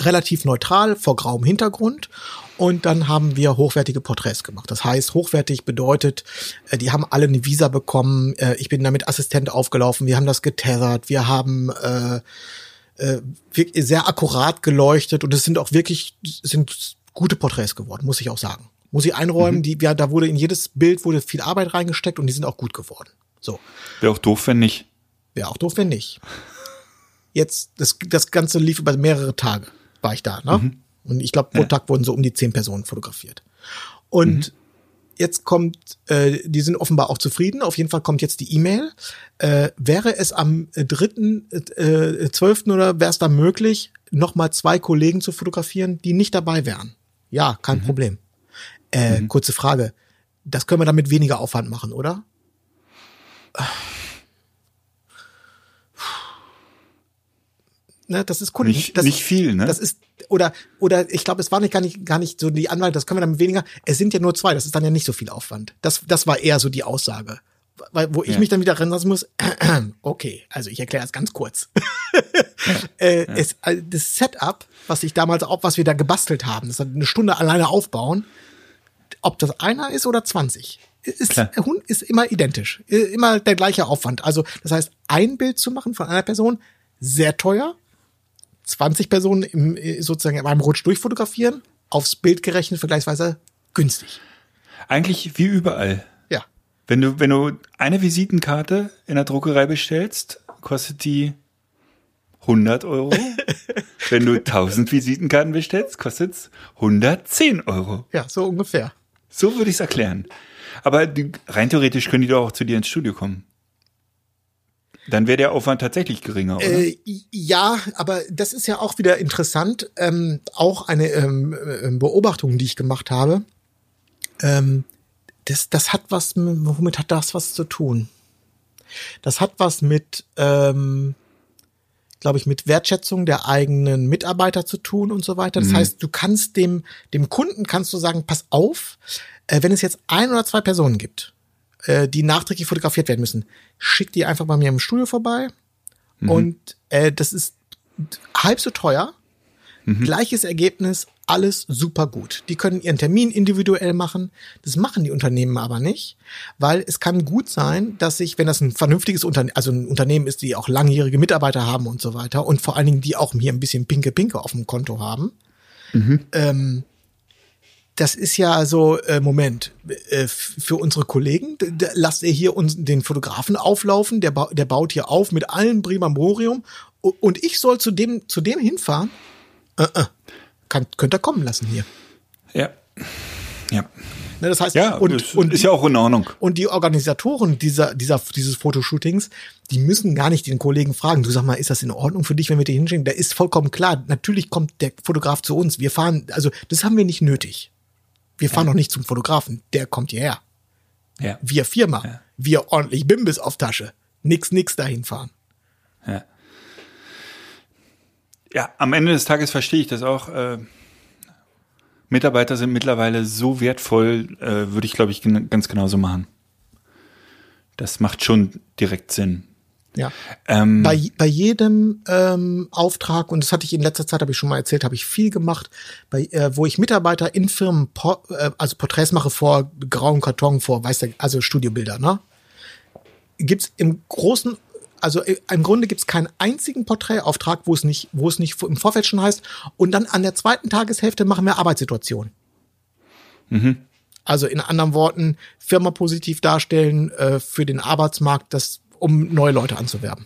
Relativ neutral, vor grauem Hintergrund. Und dann haben wir hochwertige Porträts gemacht. Das heißt, hochwertig bedeutet, äh, die haben alle eine Visa bekommen. Äh, Ich bin damit Assistent aufgelaufen. Wir haben das getethert. Wir haben äh, äh, sehr akkurat geleuchtet und es sind auch wirklich sind gute Porträts geworden, muss ich auch sagen. Muss ich einräumen, die ja, da wurde in jedes Bild wurde viel Arbeit reingesteckt und die sind auch gut geworden. So. Wäre auch doof, wenn nicht. Wäre auch doof, wenn nicht. Jetzt, das, das Ganze lief über mehrere Tage, war ich da, ne? Und ich glaube, pro Tag wurden so um die zehn Personen fotografiert. Und jetzt kommt, äh, die sind offenbar auch zufrieden. Auf jeden Fall kommt jetzt die E-Mail. Äh, wäre es am äh, dritten, äh, zwölften oder wäre es da möglich, nochmal zwei Kollegen zu fotografieren, die nicht dabei wären? Ja, kein Problem. Äh, Kurze Frage. Das können wir dann mit weniger Aufwand machen, oder? Ne, das ist Kunden. Nicht- das, nicht viel, ne? Das ist oder oder ich glaube, es war nicht gar nicht gar nicht so die Anwalt. Das können wir dann weniger. Es sind ja nur zwei. Das ist dann ja nicht so viel Aufwand. Das das war eher so die Aussage, weil wo ich Ja. mich dann wieder lassen muss. Okay, also ich erkläre das ganz kurz. äh, Es, äh, das Setup, was ich damals auch, was wir da gebastelt haben, das eine Stunde alleine aufbauen. Ob das einer ist oder 20, ist, Klar. Ist immer identisch, immer der gleiche Aufwand. Also das heißt, ein Bild zu machen von einer Person sehr teuer, 20 Personen im, äh, sozusagen in einem Rutsch durchfotografieren, aufs Bild gerechnet vergleichsweise günstig. Eigentlich wie überall. Ja, Wenn du, wenn du eine Visitenkarte in der Druckerei bestellst, kostet die 100 Euro. wenn du 1000 Visitenkarten bestellst, kostet es 110 Euro. ja, so ungefähr. So würde ich es erklären. Aber rein theoretisch können die doch auch zu dir ins Studio kommen. Dann wäre der Aufwand tatsächlich geringer, oder? Äh, ja, aber das ist ja auch wieder interessant. Ähm, auch eine ähm, ähm, Beobachtung, die ich gemacht habe. Ähm, das, das hat was, mit- womit hat das was zu tun? Das hat was mit, ähm, glaube ich, mit Wertschätzung der eigenen Mitarbeiter zu tun und so weiter. Das heißt, du kannst dem, dem Kunden kannst du sagen, pass auf, äh, wenn es jetzt ein oder zwei Personen gibt, äh, die nachträglich fotografiert werden müssen, schick die einfach bei mir im Studio vorbei. Und äh, das ist halb so teuer. Gleiches Ergebnis, alles super gut. Die können ihren Termin individuell machen. Das machen die Unternehmen aber nicht, weil es kann gut sein, dass sich, wenn das ein vernünftiges Unternehmen, also ein Unternehmen ist, die auch langjährige Mitarbeiter haben und so weiter und vor allen Dingen die auch hier ein bisschen pinke pinke auf dem Konto haben, ähm, das ist ja so, äh, Moment, äh, für unsere Kollegen, lasst ihr hier uns den Fotografen auflaufen, der, ba der baut hier auf mit allem Primamborium u- und ich soll zu dem, zu dem hinfahren? Äh, äh. Kann, könnt ihr kommen lassen hier. ja. Ja. Ne, das heißt, Ja, und, das und, ist ja auch in Ordnung. und die Organisatoren dieser, dieser, dieses Fotoshootings, die müssen gar nicht den Kollegen fragen, du sag mal, ist das in Ordnung für dich, wenn wir dir hinschicken? Da ist vollkommen klar, natürlich kommt der Fotograf zu uns. Wir fahren, also das haben wir nicht nötig. Wir fahren noch nicht zum Fotografen, der kommt hierher. Ja. Wir Firma, wir ordentlich Bimbis auf Tasche. Nix, nix dahin fahren. Ja. Ja, am Ende des Tages verstehe ich das auch. Äh, Mitarbeiter sind mittlerweile so wertvoll, äh, würde ich, glaube ich, gen ganz genauso machen. Das macht schon direkt Sinn. Ja. Ähm, Bei, bei jedem ähm, Auftrag, und das hatte ich in letzter Zeit, habe ich schon mal erzählt, habe ich viel gemacht, bei, äh, wo ich Mitarbeiter in Firmen, po, äh, also Porträts mache vor grauen Karton, vor, weißt du, also Studiobilder, ne? Gibt's im großen, also äh, im Grunde gibt's keinen einzigen Porträtauftrag, wo es nicht, wo es nicht im Vorfeld schon heißt, und dann an der zweiten Tageshälfte machen wir Arbeitssituation. Also in anderen Worten, Firma positiv darstellen äh, für den Arbeitsmarkt, das, um neue Leute anzuwerben.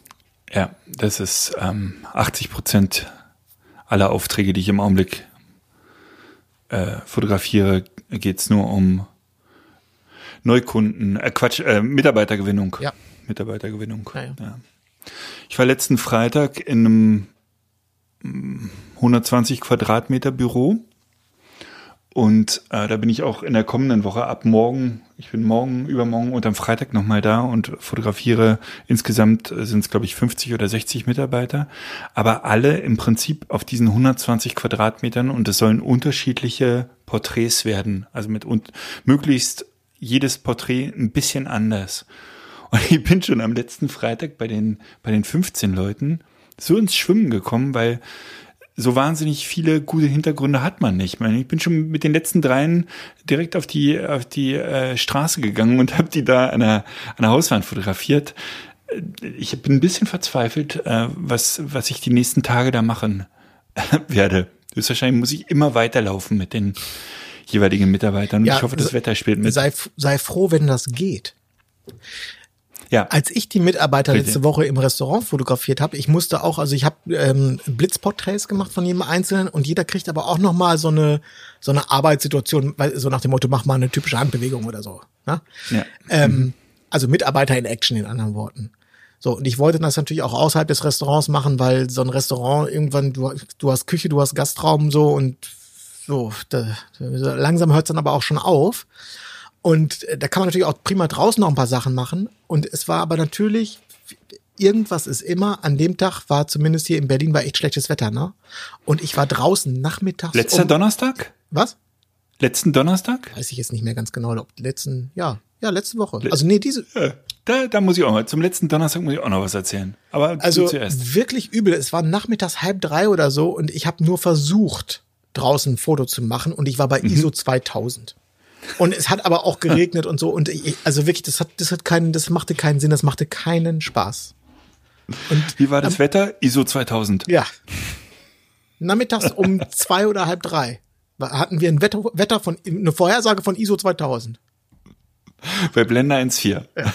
ja, das ist ähm, 80 Prozent aller Aufträge, die ich im Augenblick äh, fotografiere, geht's nur um Neukunden, äh, Quatsch, äh, Mitarbeitergewinnung. Ja. Mitarbeitergewinnung. Ja, ja. Ja. Ich war letzten Freitag in einem mm, 120 Quadratmeter Büro und äh, da bin ich auch in der kommenden Woche ab morgen, ich bin morgen, übermorgen und am Freitag nochmal da und fotografiere. Insgesamt sind es, glaube ich, 50 oder 60 Mitarbeiter, aber alle im Prinzip auf diesen 120 Quadratmetern und es sollen unterschiedliche Porträts werden. Also mit und möglichst jedes Porträt ein bisschen anders. Und ich bin schon am letzten Freitag bei den, bei den 15 Leuten so ins Schwimmen gekommen, weil so wahnsinnig viele gute Hintergründe hat man nicht. Ich, meine, ich bin schon mit den letzten dreien direkt auf die auf die äh, Straße gegangen und habe die da an der, an der Hauswand fotografiert. Ich bin ein bisschen verzweifelt, äh, was was ich die nächsten Tage da machen werde. Höchstwahrscheinlich muss ich immer weiterlaufen mit den jeweiligen Mitarbeitern. Und Ja, ich hoffe, das Wetter spielt mit. Sei, sei froh, wenn das geht. Ja, Als ich die Mitarbeiter Bitte. letzte Woche im Restaurant fotografiert habe, ich musste auch, also ich habe ähm, Blitzporträts gemacht von jedem Einzelnen und jeder kriegt aber auch noch mal so eine so eine Arbeitssituation, weil, so nach dem Motto, mach mal eine typische Handbewegung oder so. Ne? ja. Ähm, also Mitarbeiter in Action in anderen Worten. So, und ich wollte das natürlich auch außerhalb des Restaurants machen, weil so ein Restaurant irgendwann, du, du hast Küche, du hast Gastraum so und so, da, langsam hört es dann aber auch schon auf. Und äh, da kann man natürlich auch prima draußen noch ein paar Sachen machen. Und es war aber natürlich, irgendwas ist immer, an dem Tag war zumindest hier in Berlin war echt schlechtes Wetter, ne? Und ich war draußen nachmittags. Letzter um, Donnerstag? Was? Letzten Donnerstag? Weiß ich jetzt nicht mehr ganz genau, ob letzten, ja, ja, letzte Woche. Also nee, diese, Ja, Da, da muss ich auch mal, zum letzten Donnerstag muss ich auch noch was erzählen. Aber Also zuerst. wirklich übel. Es war nachmittags halb drei oder so und ich habe nur versucht, draußen ein Foto zu machen und ich war bei ISO 2000. Und es hat aber auch geregnet und so. Und ich, also wirklich, das hat, das hat keinen, das machte keinen Sinn, das machte keinen Spaß. Und, Wie war das ähm, Wetter? ISO 2000. Ja. Nachmittags um zwei oder halb drei hatten wir ein Wetter, Wetter von, eine Vorhersage von ISO 2000. Bei Blender 1.4. Ja.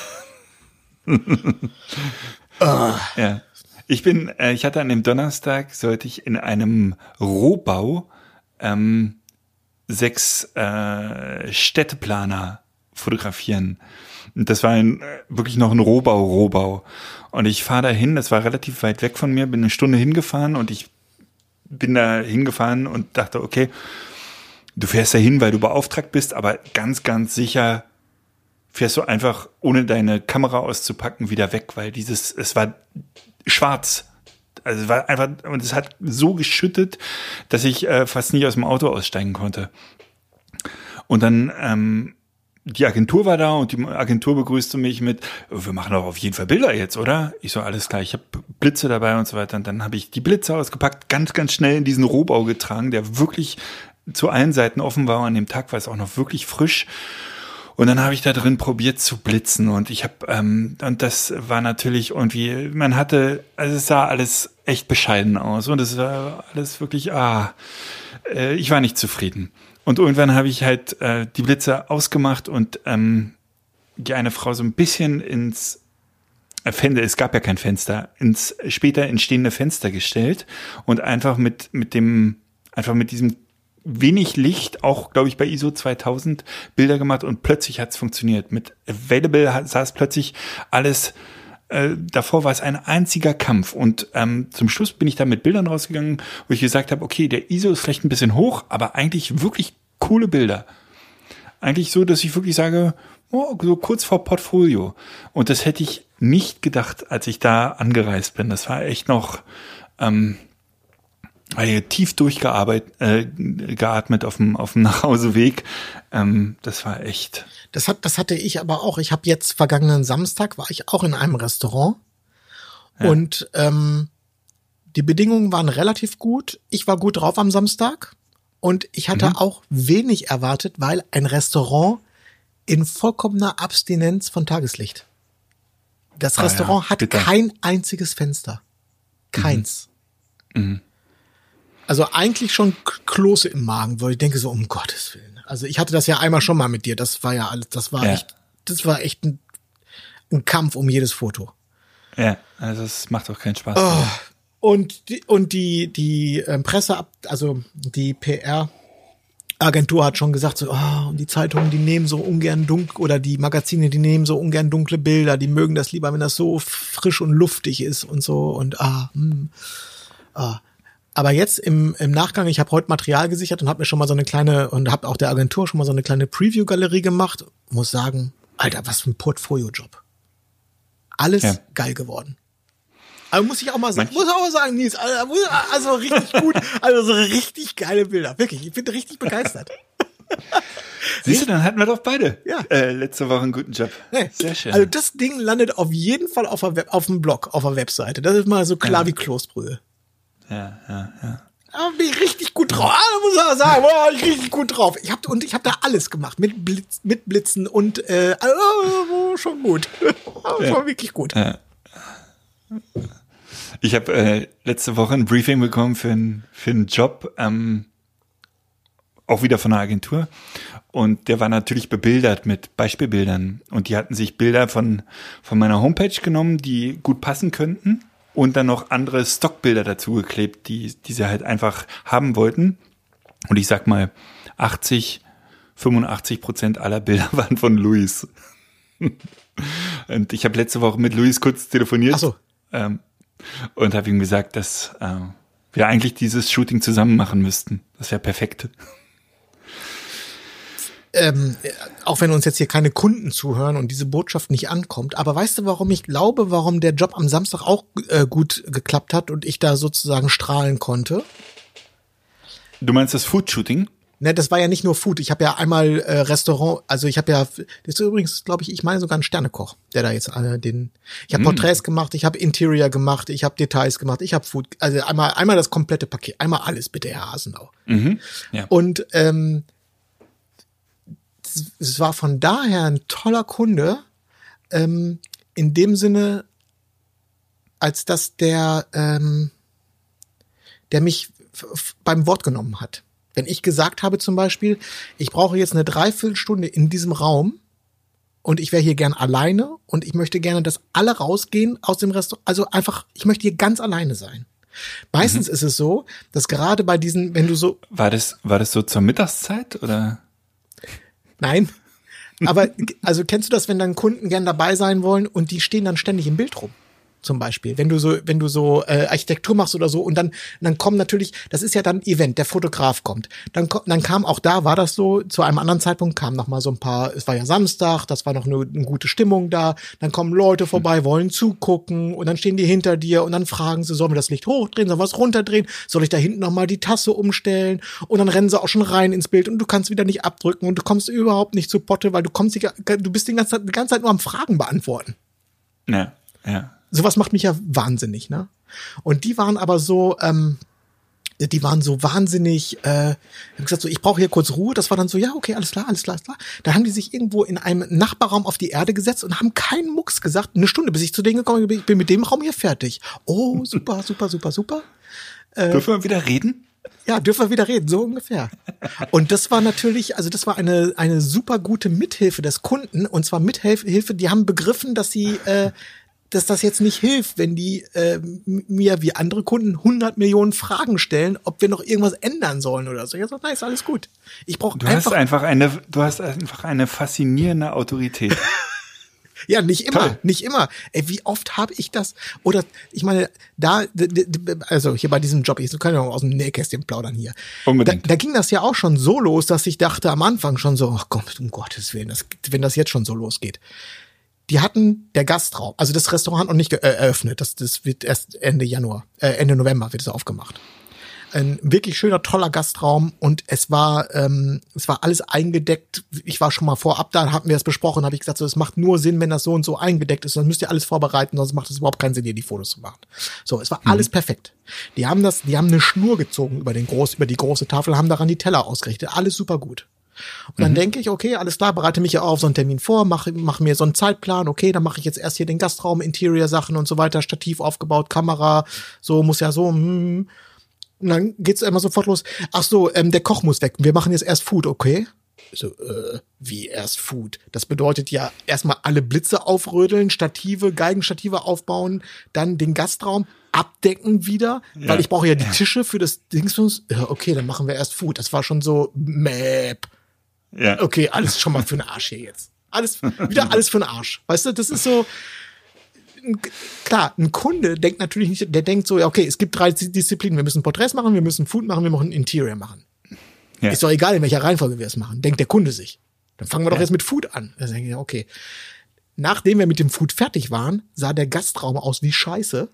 oh. ja. Ich bin, äh, ich hatte an dem Donnerstag, sollte ich in einem Rohbau ähm, sechs äh, Städteplaner fotografieren. Und das war ein, äh, wirklich noch ein Rohbau, Rohbau. Und ich fahre dahin, das war relativ weit weg von mir, bin eine Stunde hingefahren und ich bin da hingefahren und dachte, okay, du fährst da hin, weil du beauftragt bist, aber ganz, ganz sicher fährst du einfach, ohne deine Kamera auszupacken, wieder weg, weil dieses, es war schwarz. Also war einfach, und es hat so geschüttet, dass ich äh, fast nicht aus dem Auto aussteigen konnte. Und dann, ähm, die Agentur war da und die Agentur begrüßte mich mit, wir machen doch auf jeden Fall Bilder jetzt, oder? Ich so, alles klar, ich habe Blitze dabei und so weiter. Und dann habe ich die Blitze ausgepackt, ganz, ganz schnell in diesen Rohbau getragen, der wirklich zu allen Seiten offen war. An dem Tag war es auch noch wirklich frisch. Und dann habe ich da drin probiert zu blitzen und ich habe ähm, und das war natürlich irgendwie, man hatte, also es sah alles echt bescheiden aus und es war alles wirklich, ah, äh, ich war nicht zufrieden. Und irgendwann habe ich halt äh, die Blitze ausgemacht und ähm, die eine Frau so ein bisschen ins äh, Fenster, es gab ja kein Fenster, ins später entstehende Fenster gestellt und einfach mit mit dem einfach mit diesem wenig Licht, auch glaube ich bei ISO 2000 Bilder gemacht und plötzlich hat es funktioniert. Mit Available es plötzlich alles äh, davor war es ein einziger Kampf und ähm, zum Schluss bin ich da mit Bildern rausgegangen, wo ich gesagt habe, okay, der ISO ist vielleicht ein bisschen hoch, aber eigentlich wirklich coole Bilder. Eigentlich so, dass ich wirklich sage, oh, so kurz vor Portfolio. Und das hätte ich nicht gedacht, als ich da angereist bin. Das war echt noch ähm, tief durchgearbeitet, äh, geatmet auf dem, auf dem Nachhauseweg. Ähm, das war echt. Das hat, das hatte ich aber auch. Ich habe jetzt vergangenen Samstag war ich auch in einem Restaurant ja. und ähm, die Bedingungen waren relativ gut. Ich war gut drauf am Samstag und ich hatte mhm. auch wenig erwartet, weil ein Restaurant in vollkommener Abstinenz von Tageslicht. Das ah, Restaurant ja, hat kein einziges Fenster. Keins. Mhm. Mhm. Also eigentlich schon Klose im Magen, weil ich denke so, um Gottes Willen. Also ich hatte das ja einmal schon mal mit dir. Das war ja alles, das war ja. echt, das war echt ein, ein, Kampf um jedes Foto. Ja, also es macht doch keinen Spaß. Oh, und die, und die, die ähm, Presse, also die PR, Agentur hat schon gesagt, so, oh, und die Zeitungen, die nehmen so ungern dunkel, oder die Magazine, die nehmen so ungern dunkle Bilder, die mögen das lieber, wenn das so frisch und luftig ist und so und ah, hm, ah. Aber jetzt im, im Nachgang, ich habe heute Material gesichert und habe mir schon mal so eine kleine und habe auch der Agentur schon mal so eine kleine Preview-Galerie gemacht. Muss sagen, Alter, was für ein Portfolio-Job. Alles ja. geil geworden. Also muss ich auch mal sagen, Manch muss auch mal sagen, Nils, also, also richtig gut, also so richtig geile Bilder. Wirklich, ich bin richtig begeistert. Siehst du, dann hatten wir doch beide ja. äh, letzte Woche einen guten Job. Nee. Sehr schön. Also das Ding landet auf jeden Fall auf, Web, auf dem Blog, auf der Webseite. Das ist mal so klar ja. wie Kloßbrühe ja, ja, ja. Da bin ich richtig gut drauf. Ah, muss man sagen, boah, ich richtig gut drauf. Ich hab, und ich habe da alles gemacht mit Blitz, mit Blitzen und äh, also, schon gut, ja. schon wirklich gut. Ja. Ich habe äh, letzte Woche ein Briefing bekommen für, ein, für einen Job, ähm, auch wieder von einer Agentur. Und der war natürlich bebildert mit Beispielbildern. Und die hatten sich Bilder von, von meiner Homepage genommen, die gut passen könnten und dann noch andere Stockbilder dazu geklebt, die, die sie halt einfach haben wollten. Und ich sag mal, 80, 85 Prozent aller Bilder waren von Luis. und ich habe letzte Woche mit Luis kurz telefoniert. Ach so. Ähm, und habe ihm gesagt, dass äh, wir eigentlich dieses Shooting zusammen machen müssten. Das wäre perfekt ähm, auch wenn uns jetzt hier keine Kunden zuhören und diese Botschaft nicht ankommt, aber weißt du, warum ich glaube, warum der Job am Samstag auch äh, gut geklappt hat und ich da sozusagen strahlen konnte? Du meinst das Food-Shooting? Ne, das war ja nicht nur Food. Ich habe ja einmal äh, Restaurant, also ich habe ja, das ist übrigens, glaube ich, ich meine sogar ein Sternekoch, der da jetzt äh, den. Ich habe mm. Porträts gemacht, ich habe Interior gemacht, ich habe Details gemacht, ich habe Food, also einmal einmal das komplette Paket, einmal alles bitte, Herr Hasenau. Mhm. Ja. Und ähm, es, es war von daher ein toller Kunde, ähm, in dem Sinne, als dass der, ähm, der mich beim Wort genommen hat. Wenn ich gesagt habe zum Beispiel, ich brauche jetzt eine Dreiviertelstunde in diesem Raum und ich wäre hier gern alleine und ich möchte gerne, dass alle rausgehen aus dem Restaurant. Also einfach, ich möchte hier ganz alleine sein. Meistens ist es so, dass gerade bei diesen, wenn du so, War das, war das so zur Mittagszeit oder? Nein, aber also kennst du das, wenn dann Kunden gern dabei sein wollen und die stehen dann ständig im Bild rum? Zum Beispiel, wenn du so, wenn du so äh, Architektur machst oder so und dann, dann kommen natürlich, das ist ja dann ein Event, der Fotograf kommt. Dann, dann kam auch da, war das so, zu einem anderen Zeitpunkt kam noch mal so ein paar, es war ja Samstag, das war noch eine, eine gute Stimmung da, dann kommen Leute vorbei, wollen zugucken und dann stehen die hinter dir und dann fragen sie, sollen wir das Licht hochdrehen, sollen wir es runterdrehen, soll ich da hinten noch mal die Tasse umstellen? Und dann rennen sie auch schon rein ins Bild und du kannst wieder nicht abdrücken und du kommst überhaupt nicht zu Potte, weil du kommst, die, du bist die ganze, Zeit, die ganze Zeit nur am Fragen beantworten. Ja, ja. Sowas macht mich ja wahnsinnig, ne? Und die waren aber so, ähm, die waren so wahnsinnig, äh, ich hab gesagt so, ich brauche hier kurz Ruhe. Das war dann so, ja, okay, alles klar, alles klar, alles klar. Da haben die sich irgendwo in einem Nachbarraum auf die Erde gesetzt und haben keinen Mucks gesagt. Eine Stunde, bis ich zu denen gekommen bin, ich bin mit dem Raum hier fertig. Oh, super, super, super, super. Dürfen wir wieder reden? Ja, dürfen wir wieder reden, so ungefähr. Und das war natürlich, also das war eine, eine super gute Mithilfe des Kunden. Und zwar Mithilfe, die haben begriffen, dass sie, äh, dass das jetzt nicht hilft, wenn die äh, mir wie andere Kunden 100 Millionen Fragen stellen, ob wir noch irgendwas ändern sollen oder so. Ich sag, nein, ist alles gut. Ich brauche Du hast einfach, einfach eine, du hast einfach eine faszinierende Autorität. ja, nicht immer, Toll. nicht immer. Ey, wie oft habe ich das? Oder ich meine, da, also hier bei diesem Job, ich kann ja auch aus dem Nähkästchen plaudern hier. Unbedingt. Da, da ging das ja auch schon so los, dass ich dachte am Anfang schon so, ach Gott, um Gottes Willen, das, wenn das jetzt schon so losgeht. Die hatten der Gastraum, also das Restaurant noch nicht äh, eröffnet, das, das wird erst Ende Januar, äh, Ende November wird es aufgemacht. Ein wirklich schöner, toller Gastraum und es war, ähm, es war alles eingedeckt. Ich war schon mal vorab da, hatten wir es besprochen, habe ich gesagt, so, es macht nur Sinn, wenn das so und so eingedeckt ist. Dann müsst ihr alles vorbereiten, sonst macht es überhaupt keinen Sinn, hier die Fotos zu machen. So, es war alles perfekt. Die haben das, die haben eine Schnur gezogen über den groß, über die große Tafel, haben daran die Teller ausgerichtet. Alles super gut. Und dann denke ich, okay, alles klar, bereite mich ja auf so einen Termin vor, mache mach mir so einen Zeitplan, okay, dann mache ich jetzt erst hier den Gastraum, Interior-Sachen und so weiter, Stativ aufgebaut, Kamera, so muss ja so, hm. Und dann geht's immer sofort los. Ach so, ähm, der Koch muss weg. Wir machen jetzt erst Food, okay? So, äh, wie erst Food? Das bedeutet ja erstmal alle Blitze aufrödeln, Stative, Geigenstative aufbauen, dann den Gastraum abdecken wieder, weil ich brauche ja die Tische für das. Ja, okay, dann machen wir erst Food. Das war schon so Map. Ja. Okay, alles schon mal für den Arsch hier jetzt. Alles, wieder alles für den Arsch. Weißt du, das ist so, klar, ein Kunde denkt natürlich nicht, der denkt so, ja, okay, es gibt drei Disziplinen. Wir müssen Porträts machen, wir müssen Food machen, wir müssen Interior machen. Ja. Ist doch egal, in welcher Reihenfolge wir es machen, denkt der Kunde sich. Dann fangen wir doch jetzt mit Food an. Da denke ich, okay. Nachdem wir mit dem Food fertig waren, sah der Gastraum aus wie Scheiße.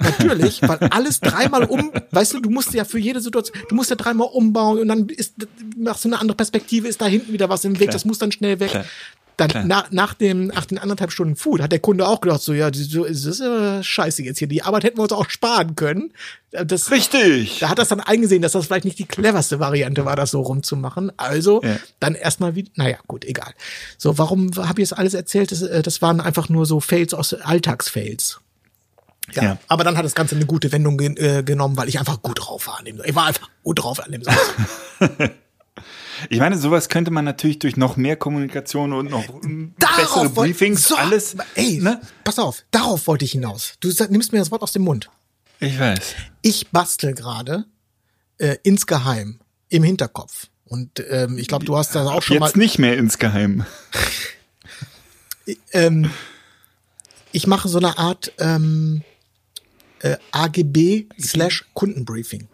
Natürlich, weil alles dreimal um, weißt du, du musst ja für jede Situation, du musst ja dreimal umbauen und dann ist, machst du eine andere Perspektive, ist da hinten wieder was im Weg, Klar. das muss dann schnell weg. Klar. Dann Klar. nach, nach dem, nach den anderthalb Stunden Food hat der Kunde auch gedacht, so, ja, das ist ja scheiße jetzt hier. Die Arbeit hätten wir uns auch sparen können. Das, Richtig. da hat das dann eingesehen, dass das vielleicht nicht die cleverste Variante war, das so rumzumachen. Also Ja. dann erstmal wie, naja, gut, egal. So, warum habe ich das alles erzählt? Das, äh, das waren einfach nur so Fails aus Alltagsfails. Ja, Ja. aber dann hat das Ganze eine gute Wendung gen äh, genommen, weil ich einfach gut drauf war an dem. Ich war einfach gut drauf an dem Samstag. Ich meine, sowas könnte man natürlich durch noch mehr Kommunikation und noch bessere wollt- Briefings so, alles. Ey, Ne? pass auf, darauf wollte ich hinaus. Du nimmst mir das Wort aus dem Mund. Ich weiß. Ich bastel gerade äh, insgeheim im Hinterkopf. Und ähm, ich glaube, du hast das auch schon Jetzt mal. nicht mehr insgeheim. ähm, ich mache so eine Art ähm, äh, AGB slash Kundenbriefing.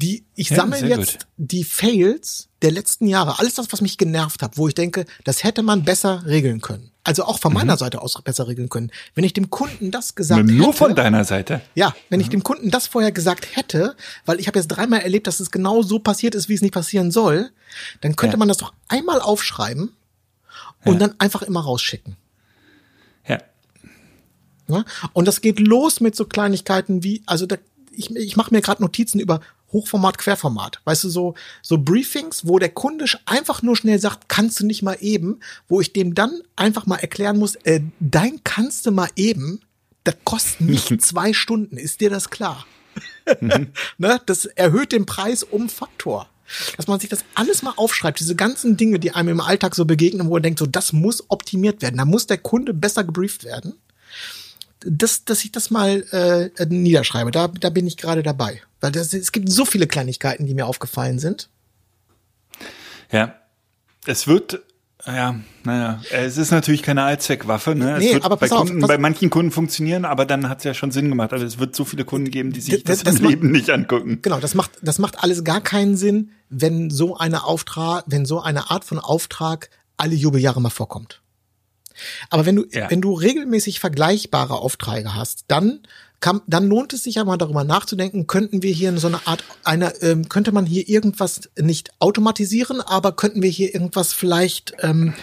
Die, ich Ja, sammle jetzt gut. die Fails der letzten Jahre, alles das, was mich genervt hat, wo ich denke, das hätte man besser regeln können. Also auch von meiner Seite aus besser regeln können. Wenn ich dem Kunden das gesagt Mhm. Nur hätte, von deiner Seite. ja, wenn ich dem Kunden das vorher gesagt hätte, weil ich habe jetzt dreimal erlebt, dass es genau so passiert ist, wie es nicht passieren soll, dann könnte Ja. man das doch einmal aufschreiben und dann einfach immer rausschicken. Ne? Und das geht los mit so Kleinigkeiten wie, also da, ich, ich mache mir gerade Notizen über Hochformat, Querformat. Weißt du, so, so Briefings, wo der Kunde einfach nur schnell sagt, kannst du nicht mal eben, wo ich dem dann einfach mal erklären muss, äh, dein kannst du mal eben, das kostet nicht zwei Stunden, ist dir das klar? ne? Das erhöht den Preis um Faktor. Dass man sich das alles mal aufschreibt, diese ganzen Dinge, die einem im Alltag so begegnen, wo man denkt, so, das muss optimiert werden, da muss der Kunde besser gebrieft werden. Das, dass ich das mal äh, niederschreibe, da, da bin ich gerade dabei. Weil das, es gibt so viele Kleinigkeiten, die mir aufgefallen sind. Ja, es wird ja, naja, es ist natürlich keine Allzweckwaffe. Ne? Es Nee, wird aber bei, auf, Kunden, bei manchen Kunden funktionieren, aber dann hat es ja schon Sinn gemacht. Also es wird so viele Kunden geben, die sich Das- das, das im macht- Leben nicht angucken. Genau, das macht, das macht alles gar keinen Sinn, wenn so eine Auftrag, wenn so eine Art von Auftrag alle Jubeljahre mal vorkommt. Aber wenn du, Ja. wenn du regelmäßig vergleichbare Aufträge hast, dann kann, dann lohnt es sich ja mal darüber nachzudenken, könnten wir hier so eine Art, eine, ähm, könnte man hier irgendwas nicht automatisieren, aber könnten wir hier irgendwas vielleicht, ähm,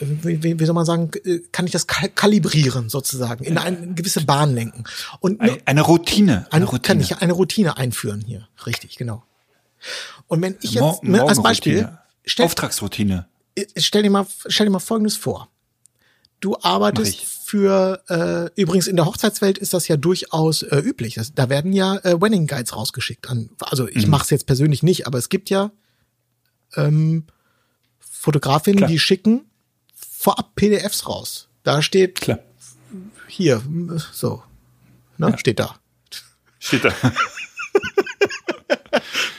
wie, wie soll man sagen, äh, kann ich das kal kalibrieren sozusagen, in eine gewisse Bahn lenken. Und Eine, eine Routine. Eine Routine. kann ich eine Routine einführen hier. Richtig, genau. Und wenn ich Mor- jetzt, ne, als Beispiel, stell, Auftragsroutine. stell dir mal, stell dir mal Folgendes vor. Du arbeitest für, äh, übrigens in der Hochzeitswelt ist das ja durchaus äh, üblich. Das, da werden ja äh, Wedding Guides rausgeschickt. An, also Mhm. ich mache es jetzt persönlich nicht, aber es gibt ja ähm, Fotografinnen, Klar. die schicken vorab PDFs raus. Da steht Klar. hier, so, ne, steht da. Steht da.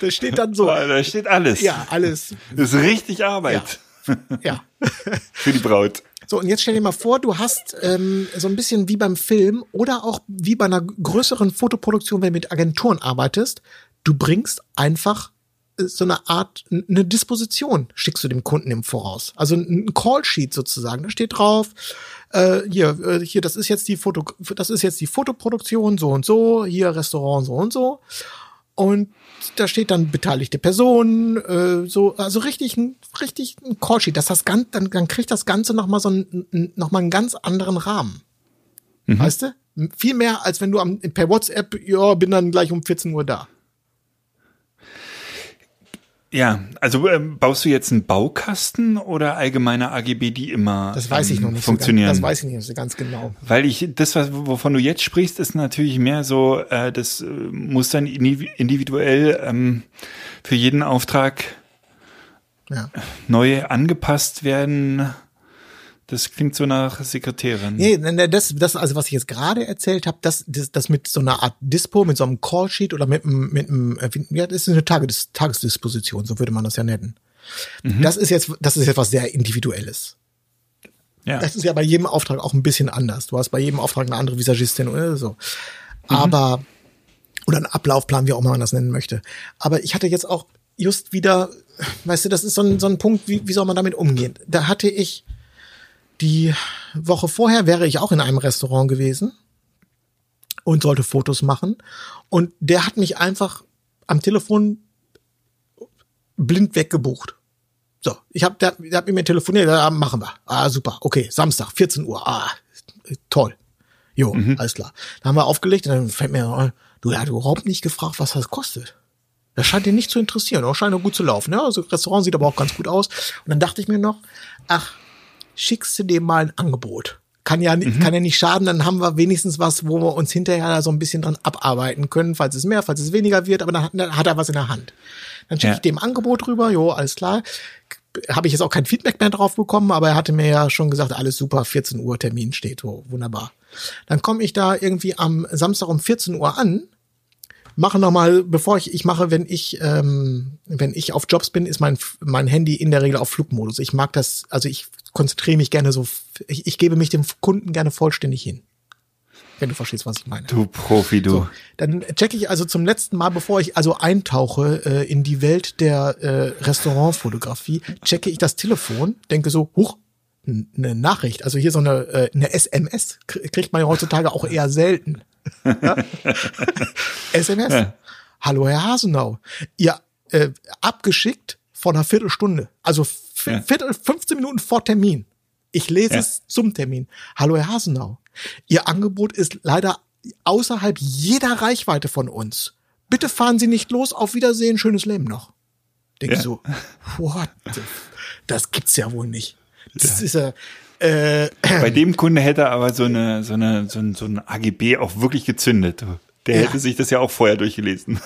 Da steht dann so, da steht alles. ja, alles, Das ist richtig Arbeit ja. für die Braut. So, und jetzt stell dir mal vor, du hast ähm, so ein bisschen wie beim Film oder auch wie bei einer größeren Fotoproduktion, wenn du mit Agenturen arbeitest, du bringst einfach äh, so eine Art, eine Disposition schickst du dem Kunden im Voraus. Also ein ein Callsheet sozusagen. Da steht drauf, äh, hier, äh, hier, das ist jetzt die Foto, das ist jetzt die Fotoproduktion, so und so, hier Restaurant, so und so. Und da steht dann beteiligte Personen, äh, so, also richtig ein, richtig ein Callsheet. Dass das ganz, dann, dann kriegt das Ganze nochmal so einen, noch mal einen ganz anderen Rahmen. Weißt du? Viel mehr, als wenn du am, per WhatsApp, ja, bin dann gleich um 14 Uhr da. Ja, also ähm, baust du jetzt einen Baukasten oder allgemeine AGB, die immer Das weiß ich ähm, noch nicht funktionieren? so ganz, das weiß ich nicht so ganz genau. Weil ich, das, was, wovon du jetzt sprichst, ist natürlich mehr so, äh, das äh, muss dann indivi- individuell ähm, für jeden Auftrag Ja. neu angepasst werden. Das klingt so nach Sekretärin. Nee, nee, das, das, also was ich jetzt gerade erzählt habe, das, das, das mit so einer Art Dispo, mit so einem Callsheet oder mit einem, mit einem, äh, ja, das ist eine Tages, Tagesdisposition, so würde man das ja nennen. Das ist jetzt, das ist jetzt was sehr Individuelles. Ja. Das ist ja bei jedem Auftrag auch ein bisschen anders. Du hast bei jedem Auftrag eine andere Visagistin oder so. Aber, oder einen Ablaufplan, wie auch immer man das nennen möchte. Aber ich hatte jetzt auch just wieder, weißt du, das ist so ein, so ein Punkt, wie, wie soll man damit umgehen? Da hatte ich die Woche vorher wäre ich auch in einem Restaurant gewesen und sollte Fotos machen. Und der hat mich einfach am Telefon blind weggebucht. So, ich habe, der, der hat mit mir telefoniert, ja, machen wir. Ah, super, okay, Samstag, 14 Uhr, ah, toll. Jo, alles klar. Dann haben wir aufgelegt und dann fällt mir, ein, du, hat überhaupt nicht gefragt, was das kostet. Das scheint ihn nicht zu interessieren, das scheint auch gut zu laufen. Ja, also das Restaurant sieht aber auch ganz gut aus. Und dann dachte ich mir noch, ach, schickst du dem mal ein Angebot. Kann ja, nicht kann ja nicht schaden, dann haben wir wenigstens was, wo wir uns hinterher da so ein bisschen dran abarbeiten können, falls es mehr, falls es weniger wird, aber dann hat, dann hat er was in der Hand. Dann schicke Ja. ich dem Angebot rüber, jo, alles klar. Habe ich jetzt auch kein Feedback mehr drauf bekommen, aber er hatte mir ja schon gesagt, alles super, 14 Uhr Termin steht, so, wunderbar. Dann komme ich da irgendwie am Samstag um 14 Uhr an, mache nochmal, bevor ich, ich mache, wenn ich, ähm, wenn ich auf Jobs bin, ist mein, mein Handy in der Regel auf Flugmodus. Ich mag das, also ich konzentriere mich gerne so, ich, ich gebe mich dem Kunden gerne vollständig hin. Wenn du verstehst, was ich meine. Du Profi, du. So, dann checke ich also zum letzten Mal, bevor ich also eintauche äh, in die Welt der äh, Restaurantfotografie, checke ich das Telefon, denke so, huch, eine Nachricht, also hier so eine, äh, eine SMS krie- kriegt man ja heutzutage auch eher selten. Ja? SMS. Ja. Hallo Herr Hasenau, ihr äh, abgeschickt vor einer Viertelstunde, also Ja. Viertel, 15 Minuten vor Termin. Ich lese Ja. es zum Termin. Hallo Herr Hasenau, Ihr Angebot ist leider außerhalb jeder Reichweite von uns. bitte fahren Sie nicht los, auf Wiedersehen, schönes Leben noch. Denk Ja. ich so, what? the- Das gibt's ja wohl nicht. Das ist ja, äh, Bei dem Kunde hätte er aber so eine, so eine, so ein, so ein AGB auch wirklich gezündet. Der Ja. hätte sich das ja auch vorher durchgelesen.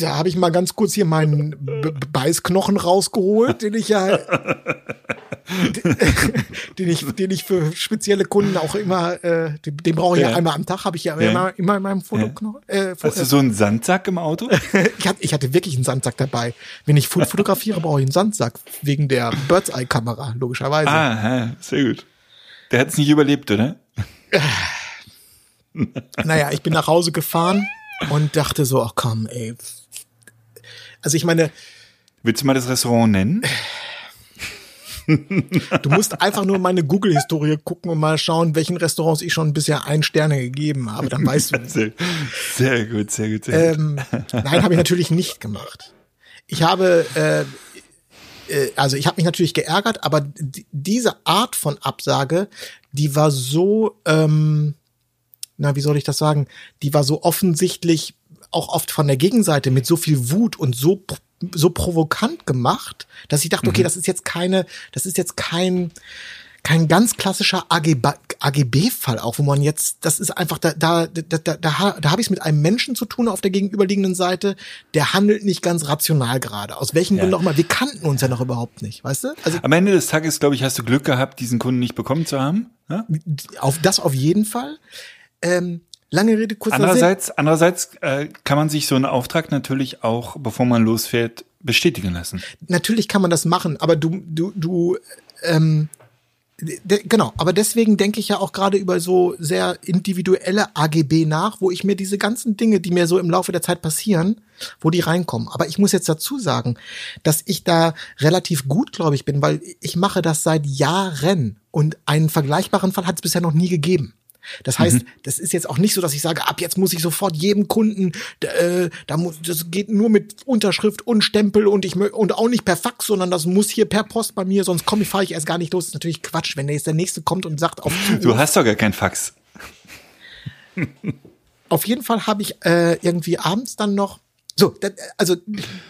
Da habe ich mal ganz kurz hier meinen B B- Beißknochen rausgeholt, den ich ja, den ich, den ich für spezielle Kunden auch immer, äh, den, den brauche ich ja. Ja. einmal am Tag, habe ich ja, Ja. Immer, immer in meinem Fotoknochen. Äh, Hast du so einen Sandsack im Auto? ich, hatte, ich hatte wirklich einen Sandsack dabei. Wenn ich fotografiere, brauche ich einen Sandsack wegen der Bird's Eye Kamera, logischerweise. ah, sehr gut. Der hat es nicht überlebt, oder? Naja, ich bin nach Hause gefahren und dachte so, ach komm, ey. Also ich meine, Willst du mal das Restaurant nennen? du musst einfach nur meine Google-Historie gucken und mal schauen, welchen Restaurants ich schon bisher ein Sterne gegeben habe. Dann weißt du. Sehr, sehr gut, sehr gut, sehr gut. ähm, nein, habe ich natürlich nicht gemacht. Ich habe, äh, äh, also ich habe mich natürlich geärgert, aber die, diese Art von Absage, die war so, ähm, na, wie soll ich das sagen? Die war so offensichtlich auch oft von der Gegenseite mit so viel Wut und so so provokant gemacht, dass ich dachte, okay, das ist jetzt keine, das ist jetzt kein kein ganz klassischer AGB, AGB-Fall auch, wo man jetzt, das ist einfach, da, da, da, da, da, da habe ich es mit einem Menschen zu tun auf der gegenüberliegenden Seite, der handelt nicht ganz rational gerade. Aus welchen Ja. Gründen auch immer. Wir kannten uns ja noch überhaupt nicht, weißt du? Also Am Ende des Tages, glaube ich, hast du Glück gehabt, diesen Kunden nicht bekommen zu haben. Ja? auf das auf jeden Fall. Ähm, lange Rede, kurzer Sinn. Andererseits, andererseits äh, kann man sich so einen Auftrag natürlich auch, bevor man losfährt, bestätigen lassen. natürlich kann man das machen, aber du, du, du, ähm, genau, aber deswegen denke ich ja auch gerade über so sehr individuelle AGB nach, wo ich mir diese ganzen Dinge, die mir so im Laufe der Zeit passieren, wo die reinkommen. Aber ich muss jetzt dazu sagen, dass ich da relativ gut, glaube ich, bin, weil ich mache das seit Jahren und einen vergleichbaren Fall hat es bisher noch nie gegeben. Das heißt, das ist jetzt auch nicht so, dass ich sage, ab jetzt muss ich sofort jedem Kunden, äh, da muss, das geht nur mit Unterschrift und Stempel und ich und auch nicht per Fax, sondern das muss hier per Post bei mir, sonst komme ich fahre ich erst gar nicht los. Das ist natürlich Quatsch, wenn der jetzt der nächste kommt und sagt auf Du hast doch gar kein Fax. Auf jeden Fall habe ich äh, irgendwie abends dann noch so, da- also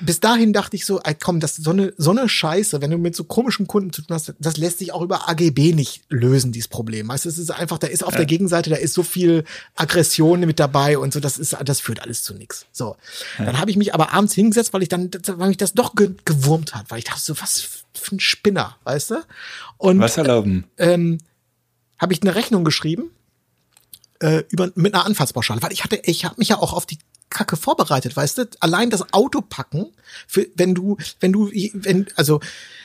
bis dahin dachte ich so, ey, komm, das ist so eine, so eine Scheiße, wenn du mit so komischen Kunden zu tun hast, das lässt sich auch über AGB nicht lösen, dieses Problem. Weißt du, es ist einfach, da ist auf der Gegenseite, da ist so viel Aggression mit dabei und so, das ist, das führt alles zu nichts. So. Dann habe ich mich aber abends hingesetzt, weil ich dann, weil mich das doch ge gewurmt hat, weil ich dachte so, was für ein Spinner, weißt du? Und Was erlauben? ähm, habe ich eine Rechnung geschrieben äh, über mit einer Anfahrtspauschale, weil ich hatte, ich habe mich ja auch auf die Kacke vorbereitet, weißt du? Allein das Auto packen, für, wenn du, wenn du, wenn, also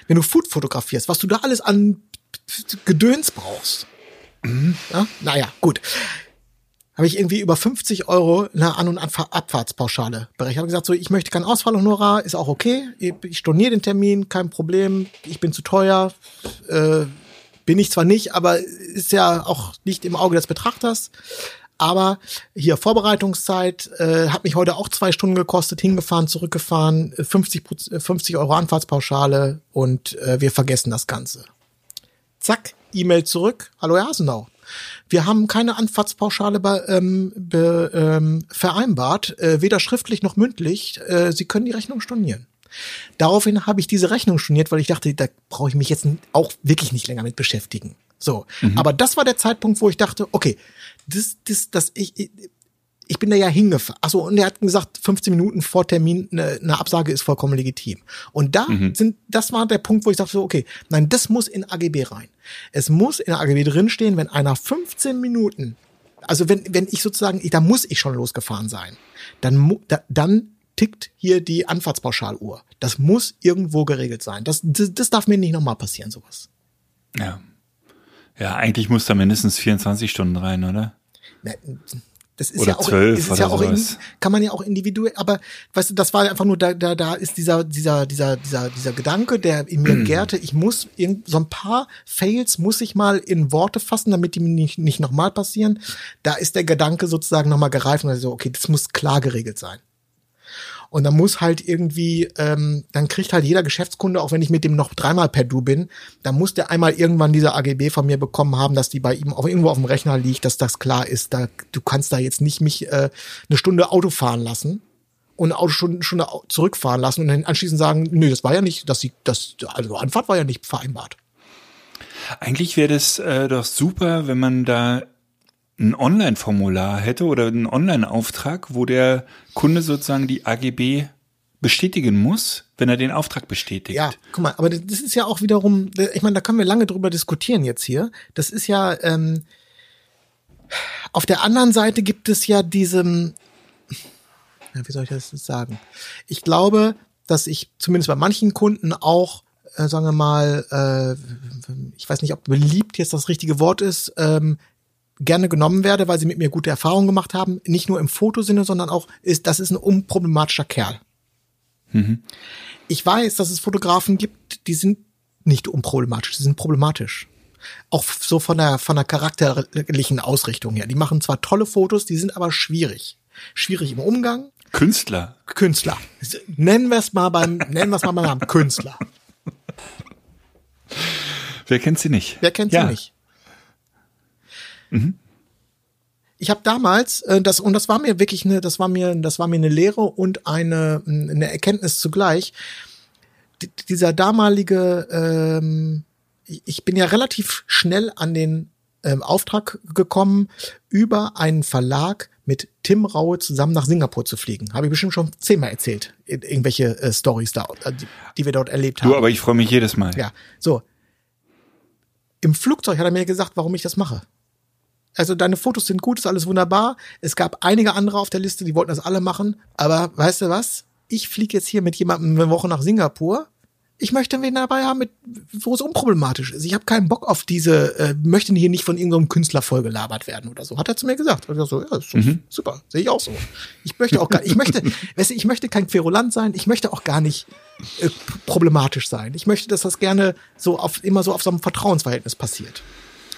wenn du Food fotografierst, was du da alles an Gedöns brauchst. Ja? Naja, gut. Habe ich irgendwie über 50 Euro eine An- und Abfahr- Abfahrtspauschale berechnet. Habe gesagt, so, ich möchte kein Ausfallhonorar, ist auch okay. Ich storniere den Termin, kein Problem. Ich bin zu teuer. Äh, bin ich zwar nicht, aber ist ja auch nicht im Auge des Betrachters. Aber hier Vorbereitungszeit äh, hat mich heute auch zwei Stunden gekostet, hingefahren, zurückgefahren, äh, 50, Proz- äh, 50 Euro Anfahrtspauschale und äh, wir vergessen das Ganze. Zack, E-Mail zurück. Hallo Herr Hasenau. Wir haben keine Anfahrtspauschale be, ähm, be, ähm, vereinbart, äh, weder schriftlich noch mündlich. Äh, Sie können die Rechnung stornieren. Daraufhin habe ich diese Rechnung storniert, weil ich dachte, da brauche ich mich jetzt auch wirklich nicht länger mit beschäftigen. So, aber das war der Zeitpunkt, wo ich dachte, okay, das, das, das, ich, ich- bin da ja hingefahren. Achso, und er hat gesagt, 15 Minuten vor Termin eine, eine Absage ist vollkommen legitim. Und da sind, das war der Punkt, wo ich dachte, okay, nein, das muss in AGB rein. Es muss in AGB drinstehen, wenn einer 15 Minuten, also wenn, wenn ich sozusagen, ich, da muss ich schon losgefahren sein, dann, da, dann tickt hier die Anfahrtspauschal-Uhr. Das muss irgendwo geregelt sein. Das, das, das darf mir nicht nochmal passieren, sowas. Ja. Ja, eigentlich muss da mindestens 24 Stunden rein, oder? Na, Das ist Oder ja auch, zwölf es ist oder ja auch in, kann man ja auch individuell, aber weißt du, das war einfach nur da, da, da ist dieser, dieser, dieser, dieser, dieser Gedanke, der in mir gärte, ich muss irgend, so ein paar Fails muss ich mal in Worte fassen, damit die mir nicht, nicht nochmal passieren. Da ist der Gedanke sozusagen nochmal gereift und so, okay, das muss klar geregelt sein. Und dann muss halt irgendwie, ähm, dann kriegt halt jeder Geschäftskunde, auch wenn ich mit dem noch dreimal per Du bin, dann muss der einmal irgendwann diese AGB von mir bekommen haben, dass die bei ihm auch irgendwo auf dem Rechner liegt, dass das klar ist. Da, du kannst da jetzt nicht mich äh, eine Stunde Auto fahren lassen und eine Autostunde Stunde zurückfahren lassen und dann anschließend sagen, nö, das war ja nicht, dass sie, das, also Anfahrt war ja nicht vereinbart. Eigentlich wäre das äh, doch super, wenn man da ein Online-Formular hätte oder einen Online-Auftrag, wo der Kunde sozusagen die AGB bestätigen muss, wenn er den Auftrag bestätigt. Ja, guck mal, aber das ist ja auch wiederum, ich meine, da können wir lange drüber diskutieren jetzt hier. Das ist ja, ähm, auf der anderen Seite gibt es ja diesem, ja, wie soll ich das sagen? Ich glaube, dass ich zumindest bei manchen Kunden auch, äh, sagen wir mal, äh, ich weiß nicht, ob beliebt jetzt das richtige Wort ist, ähm, gerne genommen werde, weil sie mit mir gute Erfahrungen gemacht haben. Nicht nur im Fotosinne, sondern auch ist, das ist ein unproblematischer Kerl. Mhm. Ich weiß, dass es Fotografen gibt, die sind nicht unproblematisch, die sind problematisch. Auch so von der, von der charakterlichen Ausrichtung her. Die machen zwar tolle Fotos, die sind aber schwierig. Schwierig im Umgang. Künstler. Künstler. Nennen wir es mal beim, nennen wir es mal beim Namen. Künstler. Wer kennt sie nicht? Wer kennt ja. sie nicht? Mhm. Ich habe damals äh, das und das war mir wirklich eine, das war mir, das war mir eine Lehre und eine eine Erkenntnis zugleich. D dieser damalige, ähm, ich bin ja relativ schnell an den ähm, Auftrag gekommen, über einen Verlag mit Tim Raue zusammen nach Singapur zu fliegen. Habe ich bestimmt schon zehnmal erzählt, irgendwelche äh, Stories da, äh, die, die wir dort erlebt haben. Du, aber ich freue mich jedes Mal. Ja, so. Im Flugzeug hat er mir gesagt, warum ich das mache. Also deine Fotos sind gut, ist alles wunderbar. Es gab einige andere auf der Liste, die wollten das alle machen. Aber weißt du was? Ich fliege jetzt hier mit jemandem eine Woche nach Singapur. Ich möchte wen dabei haben, mit, wo es unproblematisch ist. Ich habe keinen Bock auf diese, äh, möchte hier nicht von irgendeinem Künstler vollgelabert werden oder so. Hat er zu mir gesagt. Und ich so, ja, ist mhm. super, sehe ich auch so. Ich möchte auch gar, ich möchte, weißt du, ich möchte kein Querulant sein. Ich möchte auch gar nicht äh, problematisch sein. Ich möchte, dass das gerne so auf immer so auf so einem Vertrauensverhältnis passiert.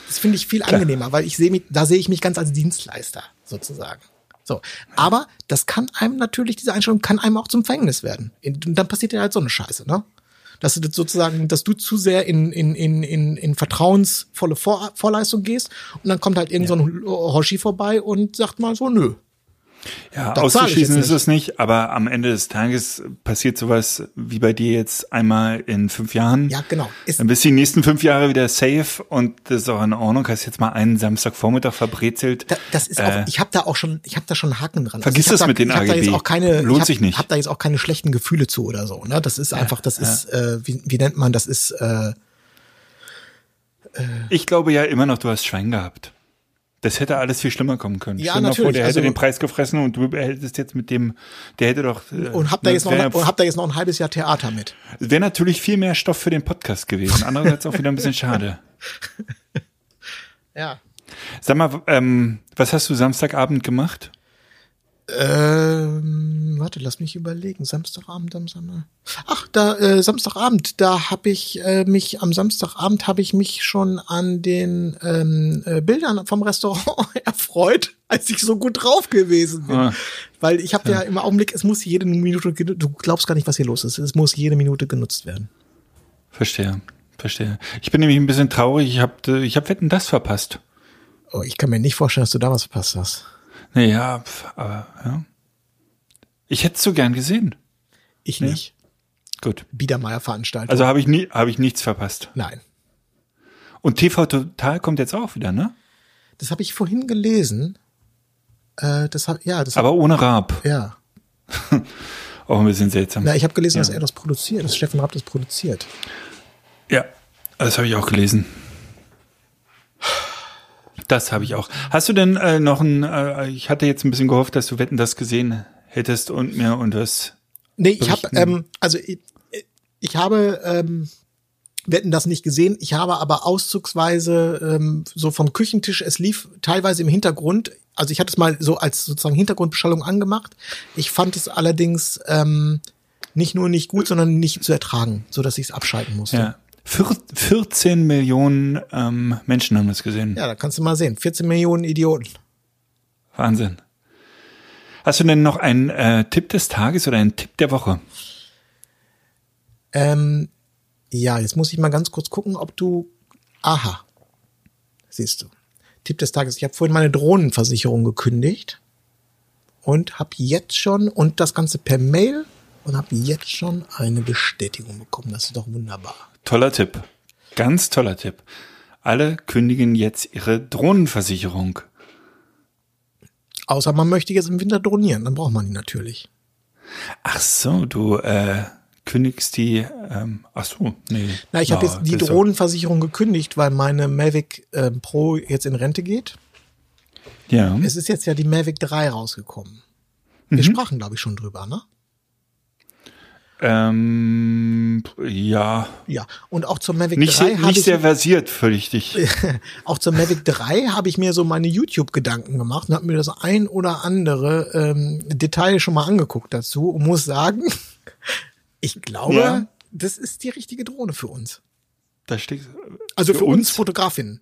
Das finde ich viel angenehmer, weil ich sehe mich, da sehe ich mich ganz als Dienstleister sozusagen. So. Aber das kann einem natürlich, diese Einstellung kann einem auch zum Verhängnis werden. Und dann passiert ja halt so eine Scheiße, ne? Dass du das sozusagen, dass du zu sehr in, in, in, in, in vertrauensvolle Vor Vorleistung gehst und dann kommt halt irgend so ein Hoshi vorbei und sagt mal so, nö, ja, das auszuschließen ist es nicht, aber am Ende des Tages passiert sowas wie bei dir jetzt einmal in fünf Jahren. Ja, genau. Ist dann bist du die nächsten fünf Jahre wieder safe und das ist auch in Ordnung. Hast jetzt mal einen Samstagvormittag verbrezelt. Da, das ist auch, äh, ich habe da auch schon, ich habe da schon einen Haken dran. Vergiss also das mit den ich AGB. Da jetzt auch keine, Lohnt hab, sich nicht. Ich habe da jetzt auch keine schlechten Gefühle zu oder so. Ne? Das ist einfach, das ja, ist, Äh, wie, wie nennt man, das ist. Äh, ich glaube ja immer noch, du hast Schwein gehabt. Das hätte alles viel schlimmer kommen können. Ja, Stell natürlich. Vor, der hätte also, den Preis gefressen und du hättest jetzt mit dem, der hätte doch. Äh, und habt da jetzt noch, und habt da jetzt noch ein halbes Jahr Theater mit. Wäre natürlich viel mehr Stoff für den Podcast gewesen. Andererseits auch wieder ein bisschen schade. Ja. Sag mal, ähm, was hast du Samstagabend gemacht? Ähm, warte, lass mich überlegen. Samstagabend am Samstag. Ach, da äh, Samstagabend, da habe ich äh, mich am Samstagabend habe ich mich schon an den ähm, äh, Bildern vom Restaurant erfreut, als ich so gut drauf gewesen bin. Ah. Weil ich habe ja. ja im Augenblick, es muss jede Minute, du glaubst gar nicht, was hier los ist. Es muss jede Minute genutzt werden. Verstehe, verstehe. Ich bin nämlich ein bisschen traurig. Ich habe, ich habe Wetten das verpasst. Oh, ich kann mir nicht vorstellen, dass du da was verpasst hast. Naja, aber ja. Ich hätte es so gern gesehen. Ich nicht. Ja. Gut. Biedermeier-Veranstaltung. Also habe ich nie, habe ich nichts verpasst. Nein. Und TV Total kommt jetzt auch wieder, ne? Das habe ich vorhin gelesen. Äh, das hab, ja, das Aber ohne Raab. Ja. auch ein bisschen seltsam. Na, ich habe gelesen, ja. dass er das produziert, dass Steffen Raab das produziert. Ja, das habe ich auch gelesen. Das habe ich auch. Hast du denn äh, noch ein, äh, ich hatte jetzt ein bisschen gehofft, dass du Wetten das gesehen hättest und mir und was. Nee, ich habe, ähm, also ich, ich habe ähm, Wetten das nicht gesehen. Ich habe aber auszugsweise ähm, so vom Küchentisch, es lief teilweise im Hintergrund. Also ich hatte es mal so als sozusagen Hintergrundbeschallung angemacht. Ich fand es allerdings ähm, nicht nur nicht gut, sondern nicht zu ertragen, so dass ich es abschalten musste. Ja. 14 Millionen ähm, Menschen haben das gesehen. Ja, da kannst du mal sehen. 14 Millionen Idioten. Wahnsinn. Hast du denn noch einen äh, Tipp des Tages oder einen Tipp der Woche? Ähm, ja, jetzt muss ich mal ganz kurz gucken, ob du. Aha. Siehst du. Tipp des Tages. Ich habe vorhin meine Drohnenversicherung gekündigt und habe jetzt schon und das Ganze per Mail und habe jetzt schon eine Bestätigung bekommen. Das ist doch wunderbar. Toller Tipp. Ganz toller Tipp. Alle kündigen jetzt ihre Drohnenversicherung. Außer man möchte jetzt im Winter dronieren, dann braucht man die natürlich. Ach so, du äh, kündigst die. Ähm, ach so, nee. Na, ich habe jetzt die Drohnenversicherung gekündigt, weil meine Mavic äh, Pro jetzt in Rente geht. Ja. Es ist jetzt ja die Mavic 3 rausgekommen. Mhm. Wir sprachen, glaube ich, schon drüber, ne? Ähm, ja. Ja. Und auch zur Mavic Nicht, 3 sehr- habe nicht ich sehr versiert, völlig dich. auch zur Mavic 3 habe ich mir so meine YouTube-Gedanken gemacht und habe mir das ein oder andere ähm, Detail schon mal angeguckt dazu und muss sagen, ich glaube, Ja. das ist die richtige Drohne für uns. Da steht. Also für, uns? uns? Fotografinnen.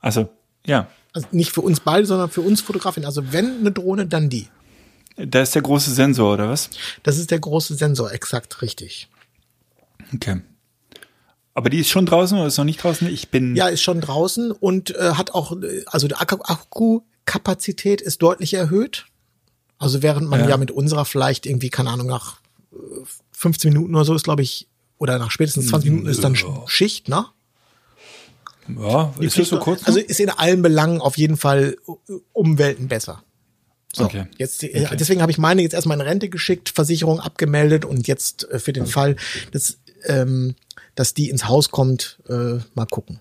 Also, ja. Also nicht für uns beide, sondern für uns Fotografinnen. Also wenn eine Drohne, dann die. Da ist der große Sensor, oder was? Das ist der große Sensor, exakt richtig. Okay. Aber die ist schon draußen oder ist noch nicht draußen? Ich bin. Ja, ist schon draußen und äh, hat auch, äh, also die Akku- Akkukapazität ist deutlich erhöht. Also während man ja, Ja. mit unserer vielleicht irgendwie, keine Ahnung, nach äh, 15 Minuten oder so ist, glaube ich, oder nach spätestens 20 Minuten ist dann Sch- Schicht, ne? ja ist das so kurz? Also ist in allen Belangen auf jeden Fall äh, Umwelten besser. So, Okay. jetzt äh, deswegen habe ich meine jetzt erstmal in Rente geschickt, Versicherung abgemeldet und jetzt äh, für den Fall, dass ähm, dass die ins Haus kommt, äh, mal gucken.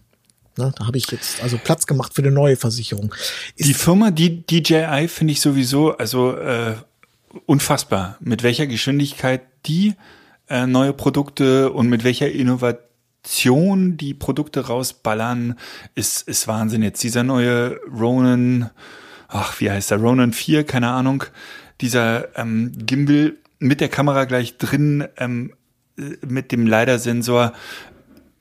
Ne, da habe ich jetzt also Platz gemacht für eine neue Versicherung. Ist, Die Firma die DJI finde ich sowieso also äh, unfassbar, mit welcher Geschwindigkeit die äh, neue Produkte und mit welcher Innovation die Produkte rausballern, ist ist Wahnsinn. Jetzt dieser neue Ronin, ach wie heißt der Ronin 4, keine Ahnung, dieser ähm, Gimbal mit der Kamera gleich drin, ähm, äh, mit dem LiDAR-Sensor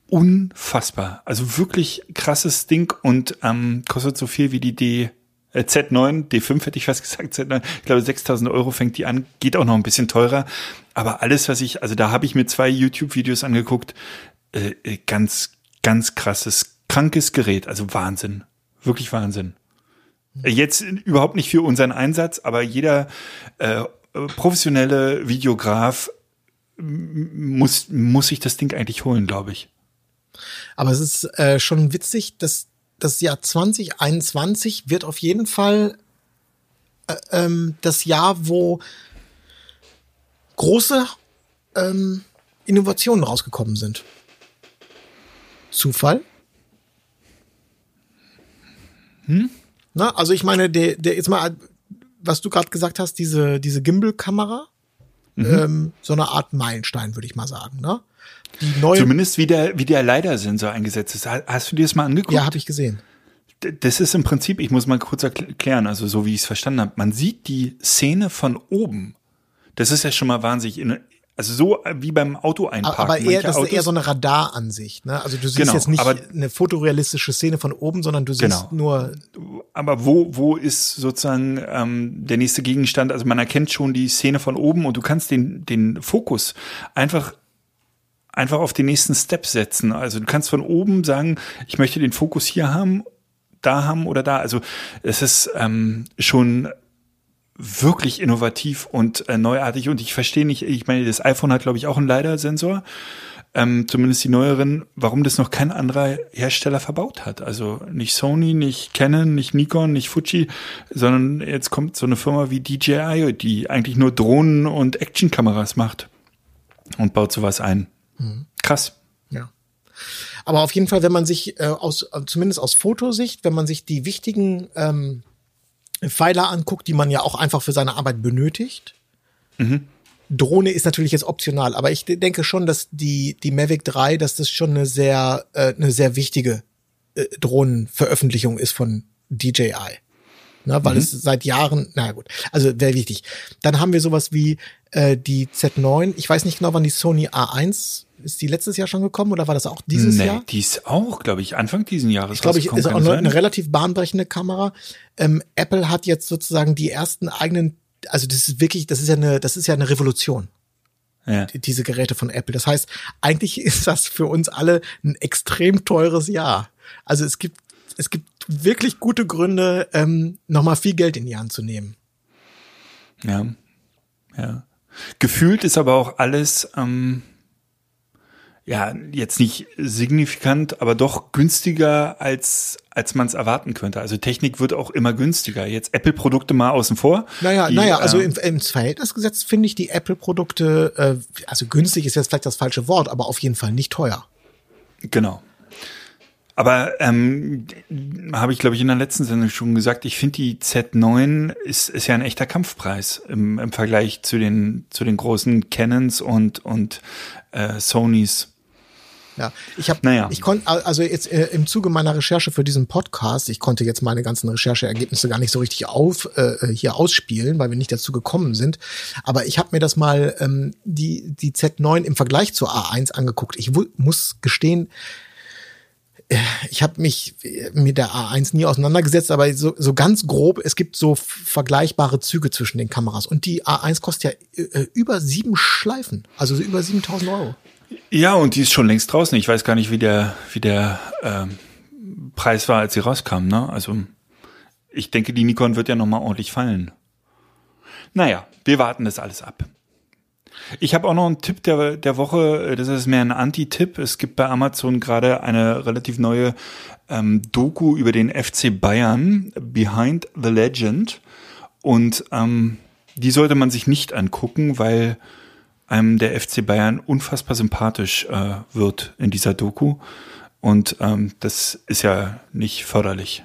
unfassbar. Also wirklich krasses Ding und ähm, kostet so viel wie die D, äh, Z9, D5 hätte ich fast gesagt, Z9. Ich glaube 6000 Euro fängt die an, geht auch noch ein bisschen teurer. Aber alles, was ich, also da habe ich mir zwei YouTube-Videos angeguckt, äh, äh, ganz, ganz krasses, krankes Gerät, also Wahnsinn. Wirklich Wahnsinn. Jetzt überhaupt nicht für unseren Einsatz, aber jeder äh, professionelle Videograf muss, muss sich das Ding eigentlich holen, glaube ich. aber es ist äh, schon witzig, dass das Jahr 2021 wird auf jeden Fall äh, ähm, das Jahr, wo große ähm, Innovationen rausgekommen sind. Zufall? Hm? Na, also ich meine, der, der jetzt mal, was du gerade gesagt hast, diese diese Gimbal-Kamera, ähm, so eine Art Meilenstein, würde ich mal sagen. Ne? Die neue, Zumindest wie der, wie der LiDAR-Sensor eingesetzt ist. Ha- Hast du dir das mal angeguckt? ja, habe ich gesehen. Das ist im Prinzip, ich muss mal kurz erklären, also so wie ich es verstanden habe, man sieht die Szene von oben. Das ist ja schon mal wahnsinnig. Also so wie beim Auto einparken. Aber eher, das ist Autos- eher so eine Radaransicht. Ne? Also du siehst Genau, jetzt nicht aber- eine fotorealistische Szene von oben, sondern du siehst Genau. nur. aber wo, wo ist sozusagen ähm, der nächste Gegenstand? Also man erkennt schon die Szene von oben und du kannst den, den Fokus einfach einfach auf den nächsten Step setzen. Also du kannst von oben sagen, ich möchte den Fokus hier haben, da haben oder da. Also es ist ähm, schon wirklich innovativ und äh, neuartig und ich verstehe nicht, ich meine, das iPhone hat glaube ich auch einen LiDAR-Sensor, ähm, zumindest die neueren, warum das noch kein anderer Hersteller verbaut hat. Also nicht Sony, nicht Canon, nicht Nikon, nicht Fuji, sondern jetzt kommt so eine Firma wie DJI, die eigentlich nur Drohnen und Actionkameras macht und baut sowas ein. Krass. Ja. Aber auf jeden Fall, wenn man sich äh, aus, äh, zumindest aus Fotosicht, wenn man sich die wichtigen ähm, Pfeiler anguckt, die man ja auch einfach für seine Arbeit benötigt. Drohne ist natürlich jetzt optional, aber ich de- denke schon, dass die, die Mavic 3, dass das schon eine sehr, äh, eine sehr wichtige äh, Drohnenveröffentlichung ist von DJI. Ne, weil es seit Jahren, na gut, also sehr wichtig. Dann haben wir sowas wie äh, die Z9. Ich weiß nicht genau, wann die Sony A1 ist die letztes Jahr schon gekommen oder war das auch dieses nee, Jahr? die ist auch, glaube ich, Anfang diesen Jahres Ich glaube, ich ist auch eine, eine relativ bahnbrechende Kamera. Ähm, Apple hat jetzt sozusagen die ersten eigenen also das ist wirklich, das ist ja eine, das ist ja eine Revolution Ja. diese Geräte von Apple. Das heißt, eigentlich ist das für uns alle ein extrem teures Jahr. Also es gibt, es gibt wirklich gute Gründe, ähm, nochmal viel Geld in die Hand zu nehmen. Ja. Ja. Gefühlt ist aber auch alles, ähm, ja, jetzt nicht signifikant, aber doch günstiger, als, als man es erwarten könnte. Also Technik wird auch immer günstiger. Jetzt Apple-Produkte mal außen vor. Naja, Die, naja, also ähm, im, im Verhältnis gesetzt finde ich die Apple-Produkte, äh, also günstig ist jetzt vielleicht das falsche Wort, aber auf jeden Fall nicht teuer. Genau. Aber ähm, habe ich, glaube ich, in der letzten Sendung schon gesagt, ich finde die Z9 ist, ist ja ein echter Kampfpreis im, im Vergleich zu den, zu den großen Canons und, und äh, Sonys. Ja, ich habe, Naja. ich konnte also jetzt äh, im Zuge meiner Recherche für diesen Podcast, ich konnte jetzt meine ganzen Rechercheergebnisse gar nicht so richtig auf äh, hier ausspielen, weil wir nicht dazu gekommen sind. Aber ich habe mir das mal ähm, die die Z9 im Vergleich zur A1 angeguckt. Ich muss gestehen, äh, ich habe mich äh, mit der A1 nie auseinandergesetzt, aber so, so ganz grob, es gibt so vergleichbare Züge zwischen den Kameras. Und die A1 kostet ja äh, über sieben Schleifen, also so über 7000 Euro. Ja, und die ist schon längst draußen. Ich weiß gar nicht, wie der, wie der ähm, Preis war, als sie rauskam. Ne? Also ich denke, die Nikon wird ja noch mal ordentlich fallen. Naja, wir warten das alles ab. Ich habe auch noch einen Tipp der, der Woche, das ist mehr ein Anti-Tipp. Es gibt bei Amazon gerade eine relativ neue ähm, Doku über den FC Bayern, Behind the Legend. Und ähm, die sollte man sich nicht angucken, weil einem der FC Bayern unfassbar sympathisch äh, wird in dieser Doku. Und ähm, das ist ja nicht förderlich.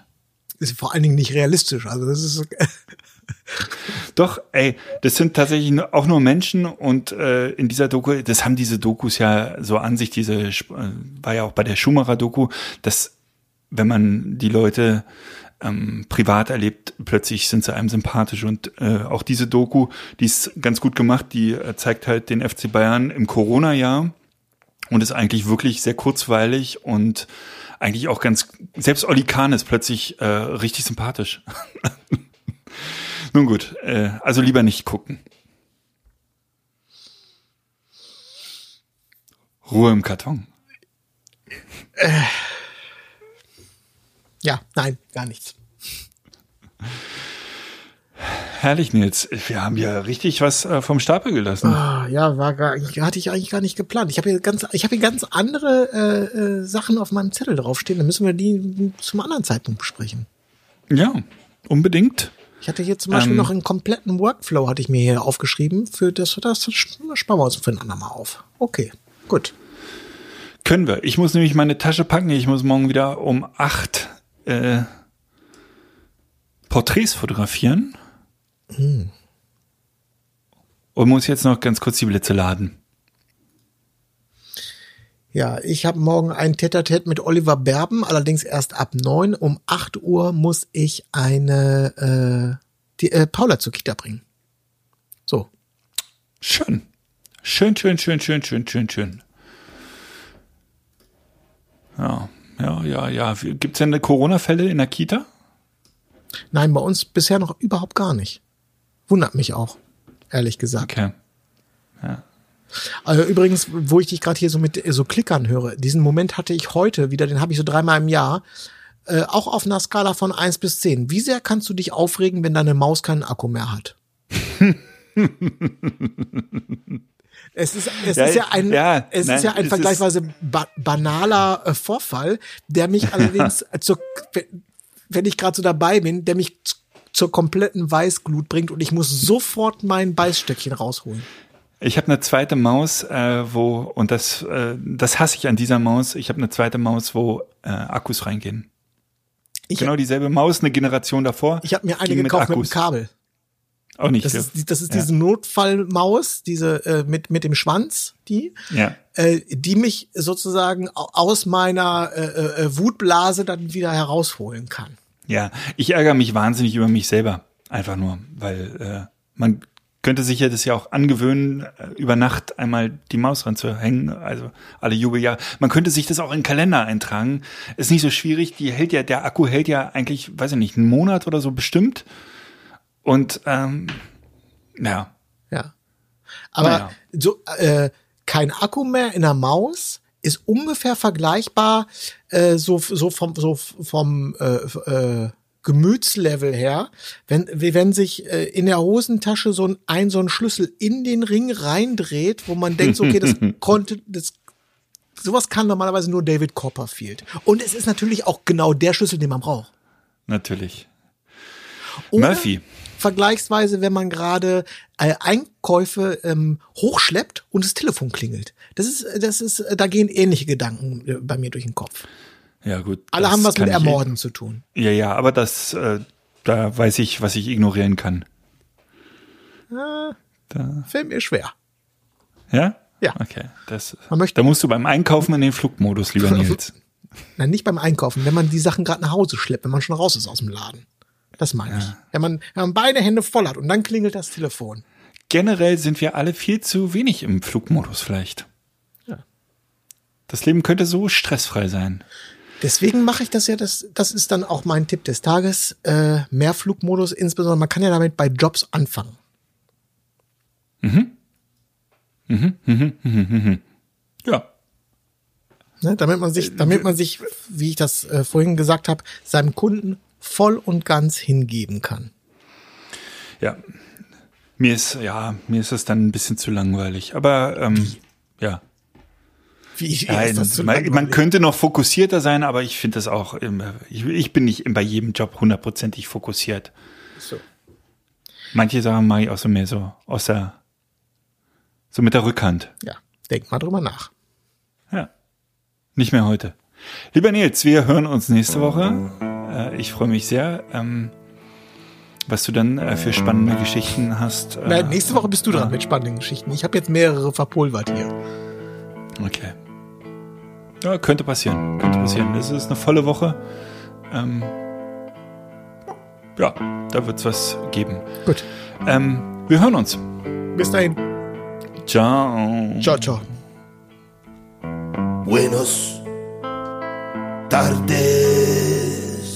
Ist vor allen Dingen nicht realistisch. Also das ist Doch, ey, das sind tatsächlich auch nur Menschen und äh, in dieser Doku, das haben diese Dokus ja so an sich, diese äh, war ja auch bei der Schumacher-Doku, dass wenn man die Leute ähm, privat erlebt, plötzlich sind sie einem sympathisch und äh, auch diese Doku, die ist ganz gut gemacht, die äh, zeigt halt den FC Bayern im Corona-Jahr und ist eigentlich wirklich sehr kurzweilig und eigentlich auch ganz, selbst Olli Kahn ist plötzlich äh, richtig sympathisch. Nun gut, äh, also lieber nicht gucken. Ruhe im Karton. Ja, nein, gar nichts. Herrlich, Nils. Wir haben ja richtig was äh, vom Stapel gelassen. Ah, ja, war gar, hatte ich eigentlich gar nicht geplant. Ich habe hier ganz, ich habe hier ganz andere äh, äh, Sachen auf meinem Zettel draufstehen. Dann müssen wir die zum anderen Zeitpunkt besprechen. Ja, unbedingt. Ich hatte hier zum Beispiel Ähm. noch einen kompletten Workflow, hatte ich mir hier aufgeschrieben. Für das, das sparen wir uns für ein andermal auf. Okay, gut. Können wir. Ich muss nämlich meine Tasche packen. Ich muss morgen wieder um acht äh, Porträts fotografieren. Und muss jetzt noch ganz kurz die Blitze laden. Ja, ich habe morgen ein Tete-a-Tete mit Oliver Berben, allerdings erst ab neun. Um acht Uhr muss ich eine äh, die, äh, Paula zur Kita bringen. So. Schön. Schön, schön, schön, schön, schön, schön, schön. Ja, ja, ja, ja. Gibt es denn Corona-Fälle in der Kita? Nein, bei uns bisher noch überhaupt gar nicht. Wundert mich auch, ehrlich gesagt. Okay. Also übrigens, wo ich dich gerade hier so mit so Klickern höre, diesen Moment hatte ich heute wieder, den habe ich so dreimal im Jahr, äh, auch auf einer Skala von eins bis zehn. Wie sehr kannst du dich aufregen, wenn deine Maus keinen Akku mehr hat? es ist, es Ja, ist ja ein, ja, es nein, ist ja ein vergleichsweise ba banaler äh, Vorfall, der mich allerdings zur, wenn ich gerade so dabei bin, der mich zur kompletten Weißglut bringt und ich muss sofort mein Beißstöckchen rausholen. Ich habe eine zweite Maus, äh, wo, und das, äh, das hasse ich an dieser Maus, ich habe eine zweite Maus, wo äh, Akkus reingehen. Ich, genau dieselbe Maus, eine Generation davor. ich habe mir eine gekauft mit, Akkus. dem Kabel. Auch nicht. Das ja. ist, das ist Ja. diese Notfallmaus, diese äh, mit mit dem Schwanz, die, ja. äh, die mich sozusagen au- aus meiner äh, äh, äh, Wutblase dann wieder herausholen kann. Ja, ich ärgere mich wahnsinnig über mich selber. Einfach nur, weil äh, man könnte sich ja das ja auch angewöhnen, äh, über Nacht einmal die Maus ranzuhängen, also alle Jubeljahre. Man könnte sich das auch in den Kalender eintragen. Ist nicht so schwierig, die hält ja, der Akku hält ja eigentlich, weiß ich nicht, einen Monat oder so bestimmt. Und ähm, Ja. Ja. Aber Naja. so äh, kein Akku mehr in der Maus ist ungefähr vergleichbar äh, so so vom so vom äh, äh, Gemütslevel her, wenn wie wenn sich äh, in der Hosentasche so ein, ein so ein Schlüssel in den Ring reindreht, wo man denkt, okay, das konnte das sowas kann normalerweise nur David Copperfield. Und es ist natürlich auch genau der Schlüssel, den man braucht. Natürlich. Oder Murphy. Vergleichsweise, wenn man gerade äh, Einkäufe ähm, hochschleppt und das Telefon klingelt. Das ist, das ist, da gehen ähnliche Gedanken äh, bei mir durch den Kopf. Ja, gut. Alle haben was mit ich- Ermorden zu tun. Ja, ja, aber das, äh, da weiß ich, was ich ignorieren kann. Da, Fällt mir schwer. ja? Ja. Okay. Das, Man möchte- da musst du beim Einkaufen in den Flugmodus, lieber Nils. Nein, nicht beim Einkaufen, wenn man die Sachen gerade nach Hause schleppt, wenn man schon raus ist aus dem Laden. Das meine ich. Wenn man, wenn man beide Hände voll hat und dann klingelt das Telefon. Generell sind wir alle viel zu wenig im Flugmodus vielleicht. Ja. Das Leben könnte so stressfrei sein. Deswegen mache ich das ja, das, das ist dann auch mein Tipp des Tages. Äh, mehr Flugmodus, insbesondere man kann ja damit bei Jobs anfangen. Ja. Ne, damit man sich, damit man sich, wie ich das äh, vorhin gesagt habe, seinem Kunden voll und ganz hingeben kann. Ja. Mir ist, ja, mir ist das dann ein bisschen zu langweilig. Aber ähm, ja. Wie ist Nein, das so man, man könnte noch fokussierter sein, aber ich finde das auch, immer- ich, ich bin nicht bei jedem Job hundertprozentig fokussiert. So. Manche Sachen mache ich auch so mehr so aus der, so mit der Rückhand. Ja, denk mal drüber nach. Ja. Nicht mehr heute. Lieber Nils, wir hören uns nächste Woche. Äh, ich freue mich sehr, ähm, was du dann äh, für spannende Geschichten hast. Äh, Nein, nächste Woche bist du dran mit spannenden Geschichten. Ich habe jetzt mehrere verpulvert hier. Okay. Ja, könnte passieren. Könnte passieren. Es ist eine volle Woche. Ähm, ja, da wird's was geben. Gut. Ähm, wir hören uns. Bis dahin. Ciao. Ciao, ciao. Buenos tardes,